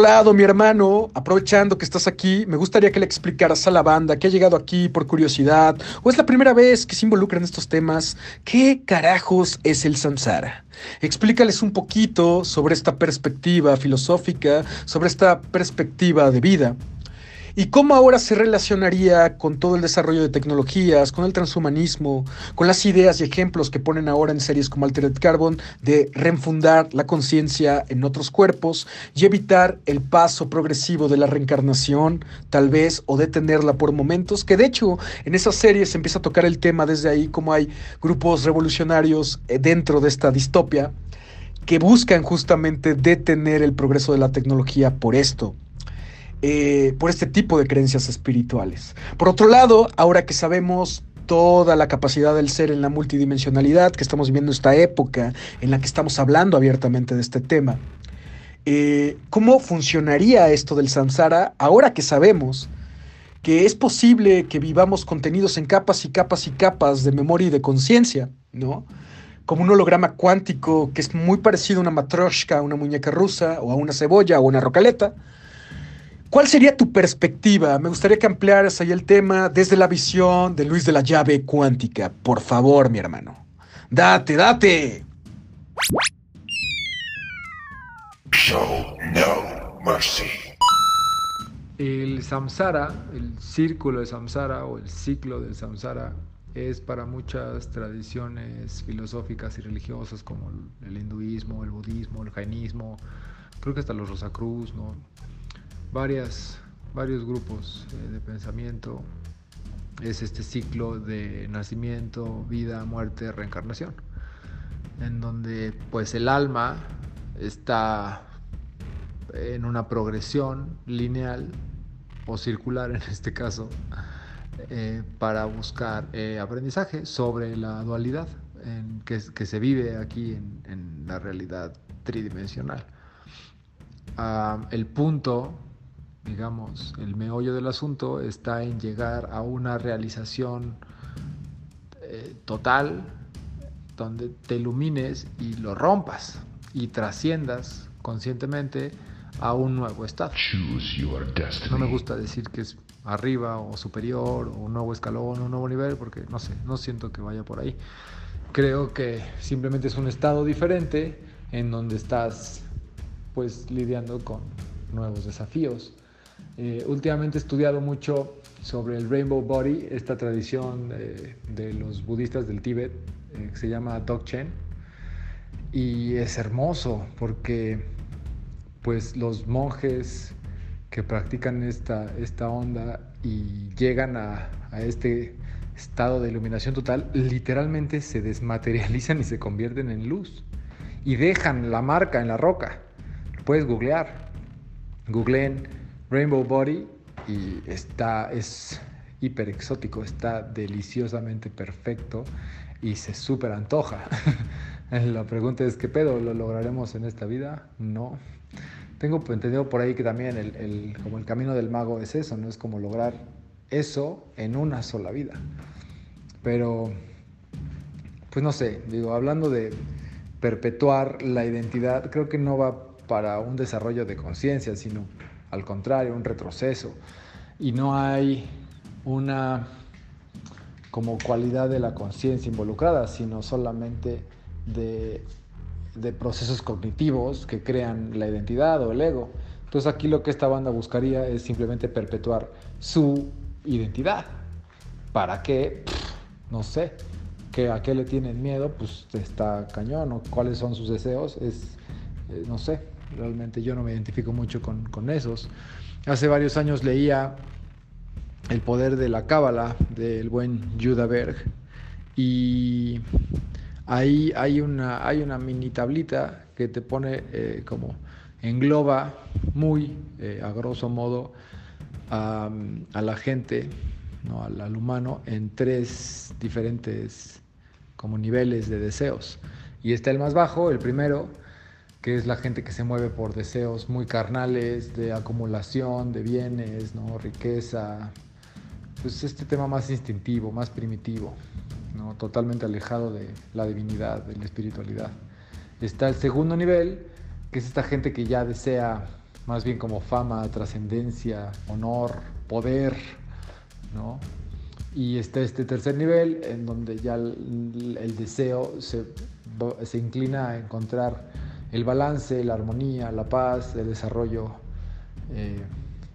Lado, mi hermano, aprovechando que estás aquí, me gustaría que le explicaras a la banda que ha llegado aquí por curiosidad o es la primera vez que se involucra en estos temas, ¿qué carajos es el samsara? Explícales un poquito sobre esta perspectiva filosófica, sobre esta perspectiva de vida. Y cómo ahora se relacionaría con todo el desarrollo de tecnologías, con el transhumanismo, con las ideas y ejemplos que ponen ahora en series como Altered Carbon de reenfundar la conciencia en otros cuerpos y evitar el paso progresivo de la reencarnación, tal vez, o detenerla por momentos, que de hecho en esa serie se empieza a tocar el tema desde ahí, como hay grupos revolucionarios eh, dentro de esta distopia que buscan justamente detener el progreso de la tecnología por esto. Eh, por este tipo de creencias espirituales. Por otro lado, ahora que sabemos toda la capacidad del ser en la multidimensionalidad, que estamos viviendo esta época en la que estamos hablando abiertamente de este tema, eh, ¿cómo funcionaría esto del samsara ahora que sabemos que es posible que vivamos contenidos en capas y capas y capas de memoria y de conciencia, ¿no? Como un holograma cuántico que es muy parecido a una matroshka, a una muñeca rusa, o a una cebolla, o una rocaleta, ¿Cuál sería tu perspectiva? Me gustaría que ampliaras ahí el tema desde la visión de Luis de la llave cuántica. Por favor, mi hermano. Date, date. Show no mercy. El samsara, el círculo de samsara o el ciclo del samsara es para muchas tradiciones filosóficas y religiosas como el hinduismo, el budismo, el jainismo, creo que hasta los Rosacruz, ¿no? Varias, varios grupos eh, de pensamiento es este ciclo de nacimiento, vida, muerte, reencarnación, en donde pues el alma está en una progresión lineal o circular en este caso eh, para buscar eh, aprendizaje sobre la dualidad que, se vive aquí en, la realidad tridimensional. Uh, el punto digamos, el meollo del asunto está en llegar a una realización eh, total donde te ilumines y lo rompas y trasciendas conscientemente a un nuevo estado. No me gusta decir que es arriba o superior o un nuevo escalón o un nuevo nivel porque no sé, no siento que vaya por ahí. Creo que simplemente es un estado diferente en donde estás pues lidiando con nuevos desafíos eh, últimamente he estudiado mucho sobre el Rainbow Body, esta tradición de, los budistas del Tíbet, eh, que se llama Dokchen. Y es hermoso porque pues los monjes que practican esta, esta onda y llegan a este estado de iluminación total, literalmente se desmaterializan y se convierten en luz. Y dejan la marca en la roca. Puedes googlear. Googleen Rainbow Body y está, es hiper exótico, está deliciosamente perfecto y se súper antoja. La pregunta es, ¿qué pedo? ¿Lo lograremos en esta vida? No. Tengo entendido por ahí que también el, como el camino del mago es eso, no es como lograr eso en una sola vida. Pero, pues no sé, digo, hablando de perpetuar la identidad, creo que no va para un desarrollo de conciencia, sino al contrario, un retroceso. Y no hay una como cualidad de la conciencia involucrada, sino solamente de, procesos cognitivos que crean la identidad o el ego. Entonces aquí lo que esta banda buscaría es simplemente perpetuar su identidad. ¿Para qué? no sé. ¿Que ¿A qué le tienen miedo? Pues está cañón. ¿o ¿Cuáles son sus deseos? Es, eh, no sé. Realmente yo no me identifico mucho con, con esos. Hace varios años leía El poder de la cábala del buen Judah Berg y ahí hay una, hay una mini tablita que te pone eh, como engloba muy eh, a grosso modo a, a la gente, ¿no? al, al, humano, en tres diferentes como niveles de deseos. Y está el más bajo, el primero, que es la gente que se mueve por deseos muy carnales, de acumulación de bienes, ¿no? riqueza, pues este tema más instintivo, más primitivo, ¿no? totalmente alejado de la divinidad, de la espiritualidad. Está el segundo nivel, que es esta gente que ya desea más bien como fama, trascendencia, honor, poder, ¿no? Y está este tercer nivel, en donde ya el, deseo se, se inclina a encontrar el balance, la armonía, la paz, el desarrollo eh,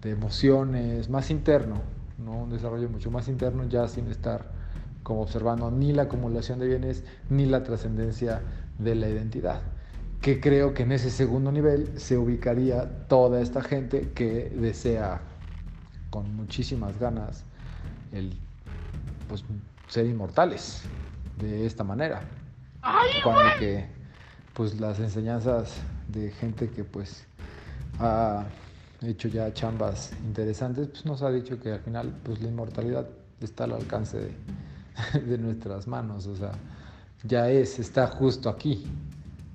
de emociones, más interno, ¿no? un desarrollo mucho más interno ya sin estar como observando ni la acumulación de bienes ni la trascendencia de la identidad. Que creo que en ese segundo nivel se ubicaría toda esta gente que desea con muchísimas ganas el pues, ser inmortales de esta manera. Cuando que pues las enseñanzas de gente que pues ha hecho ya chambas interesantes, pues nos ha dicho que al final pues la inmortalidad está al alcance de, nuestras manos, o sea, ya es, está justo aquí,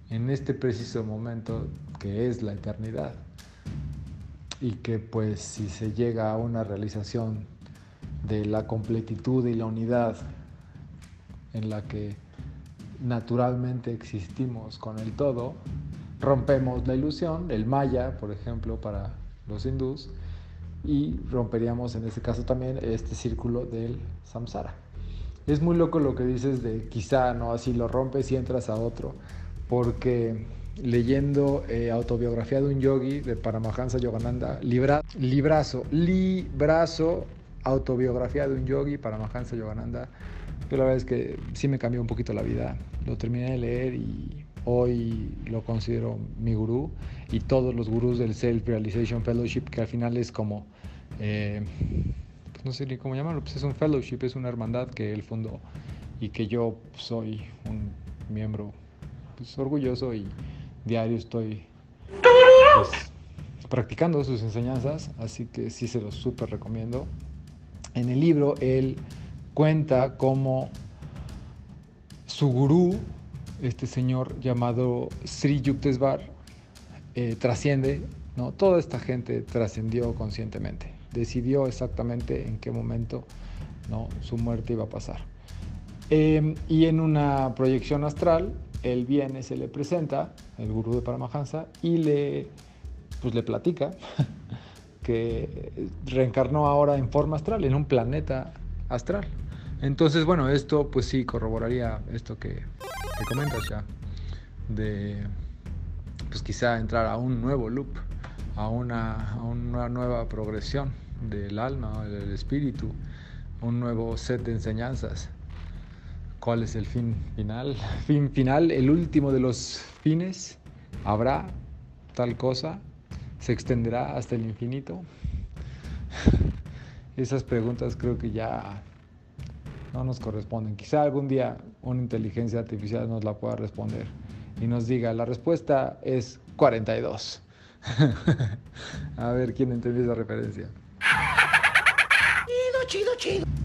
en este preciso momento que es la eternidad. Y que pues si se llega a una realización de la completitud y la unidad en la que naturalmente existimos con el todo, rompemos la ilusión, el maya, por ejemplo, para los hindús, y romperíamos en este caso también este círculo del samsara. Es muy loco lo que dices de quizá no así lo rompes y entras a otro, porque leyendo eh, autobiografía de un yogi de Paramahansa Yogananda, libra, librazo, librazo, autobiografía de un yogi Paramahansa Yogananda, yo la verdad es que sí me cambió un poquito la vida. Lo terminé de leer y hoy lo considero mi gurú y todos los gurús del Self Realization Fellowship, que al final es como, eh, pues no sé ni cómo llamarlo, pues es un fellowship, es una hermandad que él fundó y que yo soy un miembro pues, orgulloso y diario estoy pues, practicando sus enseñanzas, así que sí se los súper recomiendo. En el libro él cuenta cómo su gurú, este señor llamado Sri Yuktesvar, eh, trasciende, ¿no? toda esta gente trascendió conscientemente, decidió exactamente en qué momento ¿no? su muerte iba a pasar. Eh, y en una proyección astral, él viene, se le presenta, el gurú de Paramahansa, y le, pues le platica que reencarnó ahora en forma astral, en un planeta astral. Entonces, bueno, esto pues sí corroboraría esto que, que comentas ya, de pues quizá entrar a un nuevo loop, a una, a una nueva progresión del alma, del espíritu, un nuevo set de enseñanzas. ¿Cuál es el fin final? Fin final, el último de los fines. ¿Habrá tal cosa? ¿Se extenderá hasta el infinito? Esas preguntas creo que ya no nos corresponden. Quizá algún día una inteligencia artificial nos la pueda responder y nos diga, la respuesta es 42. A ver quién entendió esa referencia. Chido, chido, chido.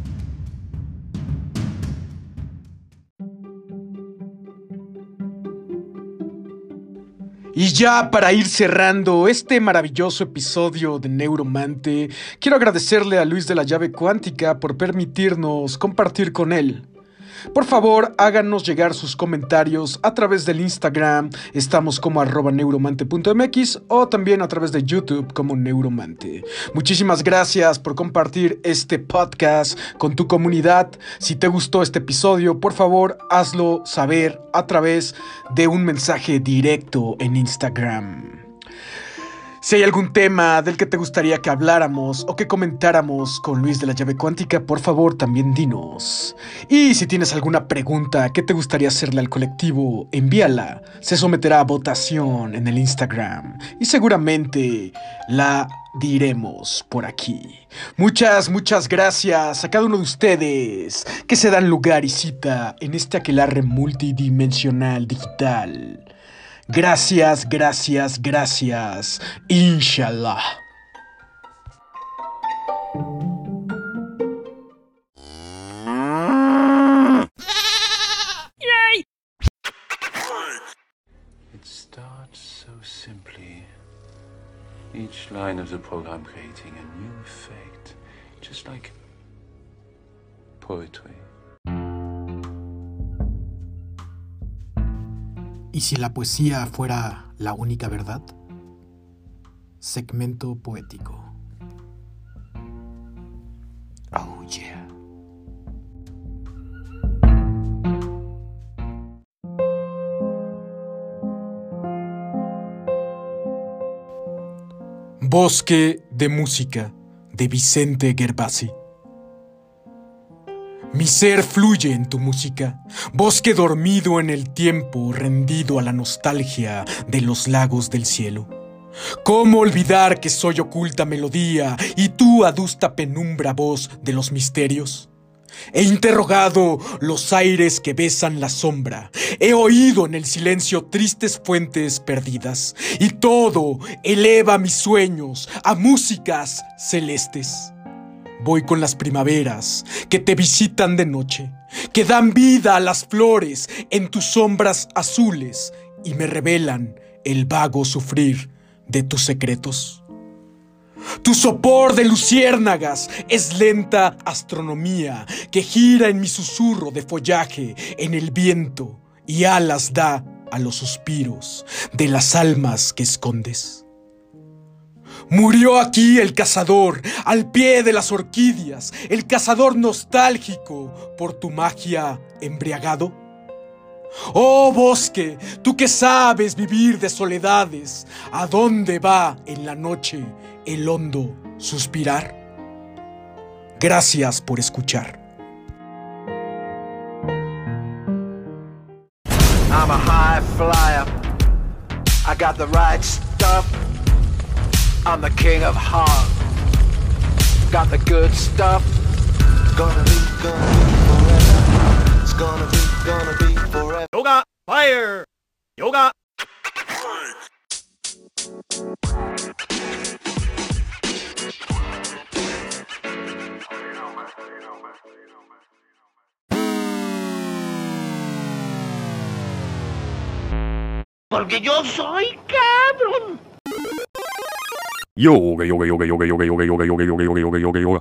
Y ya para ir cerrando este maravilloso episodio de Neuromante, quiero agradecerle a Luis de la llave cuántica por permitirnos compartir con él. Por favor, háganos llegar sus comentarios a través del Instagram, estamos como arroba neuromante.mx o también a través de YouTube como Neuromante. Muchísimas gracias por compartir este podcast con tu comunidad. Si te gustó este episodio, por favor, hazlo saber a través de un mensaje directo en Instagram. Si hay algún tema del que te gustaría que habláramos o que comentáramos con Luis de la llave cuántica, por favor también dinos. Y si tienes alguna pregunta que te gustaría hacerle al colectivo, envíala. Se someterá a votación en el Instagram y seguramente la diremos por aquí. Muchas, muchas gracias a cada uno de ustedes que se dan lugar y cita en este aquelarre multidimensional digital. Gracias, gracias, gracias. Inshallah. Yay! It starts so simply. Each line of the program creating a new effect, just like poetry. ¿Y si la poesía fuera la única verdad? Segmento poético. Oh yeah. Bosque de música de Vicente Gervasi. Mi ser fluye en tu música, bosque dormido en el tiempo, rendido a la nostalgia de los lagos del cielo. ¿Cómo olvidar que soy oculta melodía y tú adusta penumbra voz de los misterios? He interrogado los aires que besan la sombra, he oído en el silencio tristes fuentes perdidas, y todo eleva mis sueños a músicas celestes. Voy con las primaveras que te visitan de noche, que dan vida a las flores en tus sombras azules y me revelan el vago sufrir de tus secretos. Tu sopor de luciérnagas es lenta astronomía que gira en mi susurro de follaje en el viento y alas da a los suspiros de las almas que escondes. Murió aquí el cazador, al pie de las orquídeas, el cazador nostálgico por tu magia embriagado. Oh bosque, tú que sabes vivir de soledades, ¿a dónde va en la noche el hondo suspirar? Gracias por escuchar. I'm a high flyer. I got the right stuff. I'm the king of hard. Got the good stuff. It's gonna be, gonna be forever. It's gonna be, gonna be forever. Yoga, fire! Yoga! Porque yo soy cabrón. Yoga, yoga, yoga, yoga, yoga, yoga, yoga, yoga, yoga, yoga, yoga, yoga, yoga.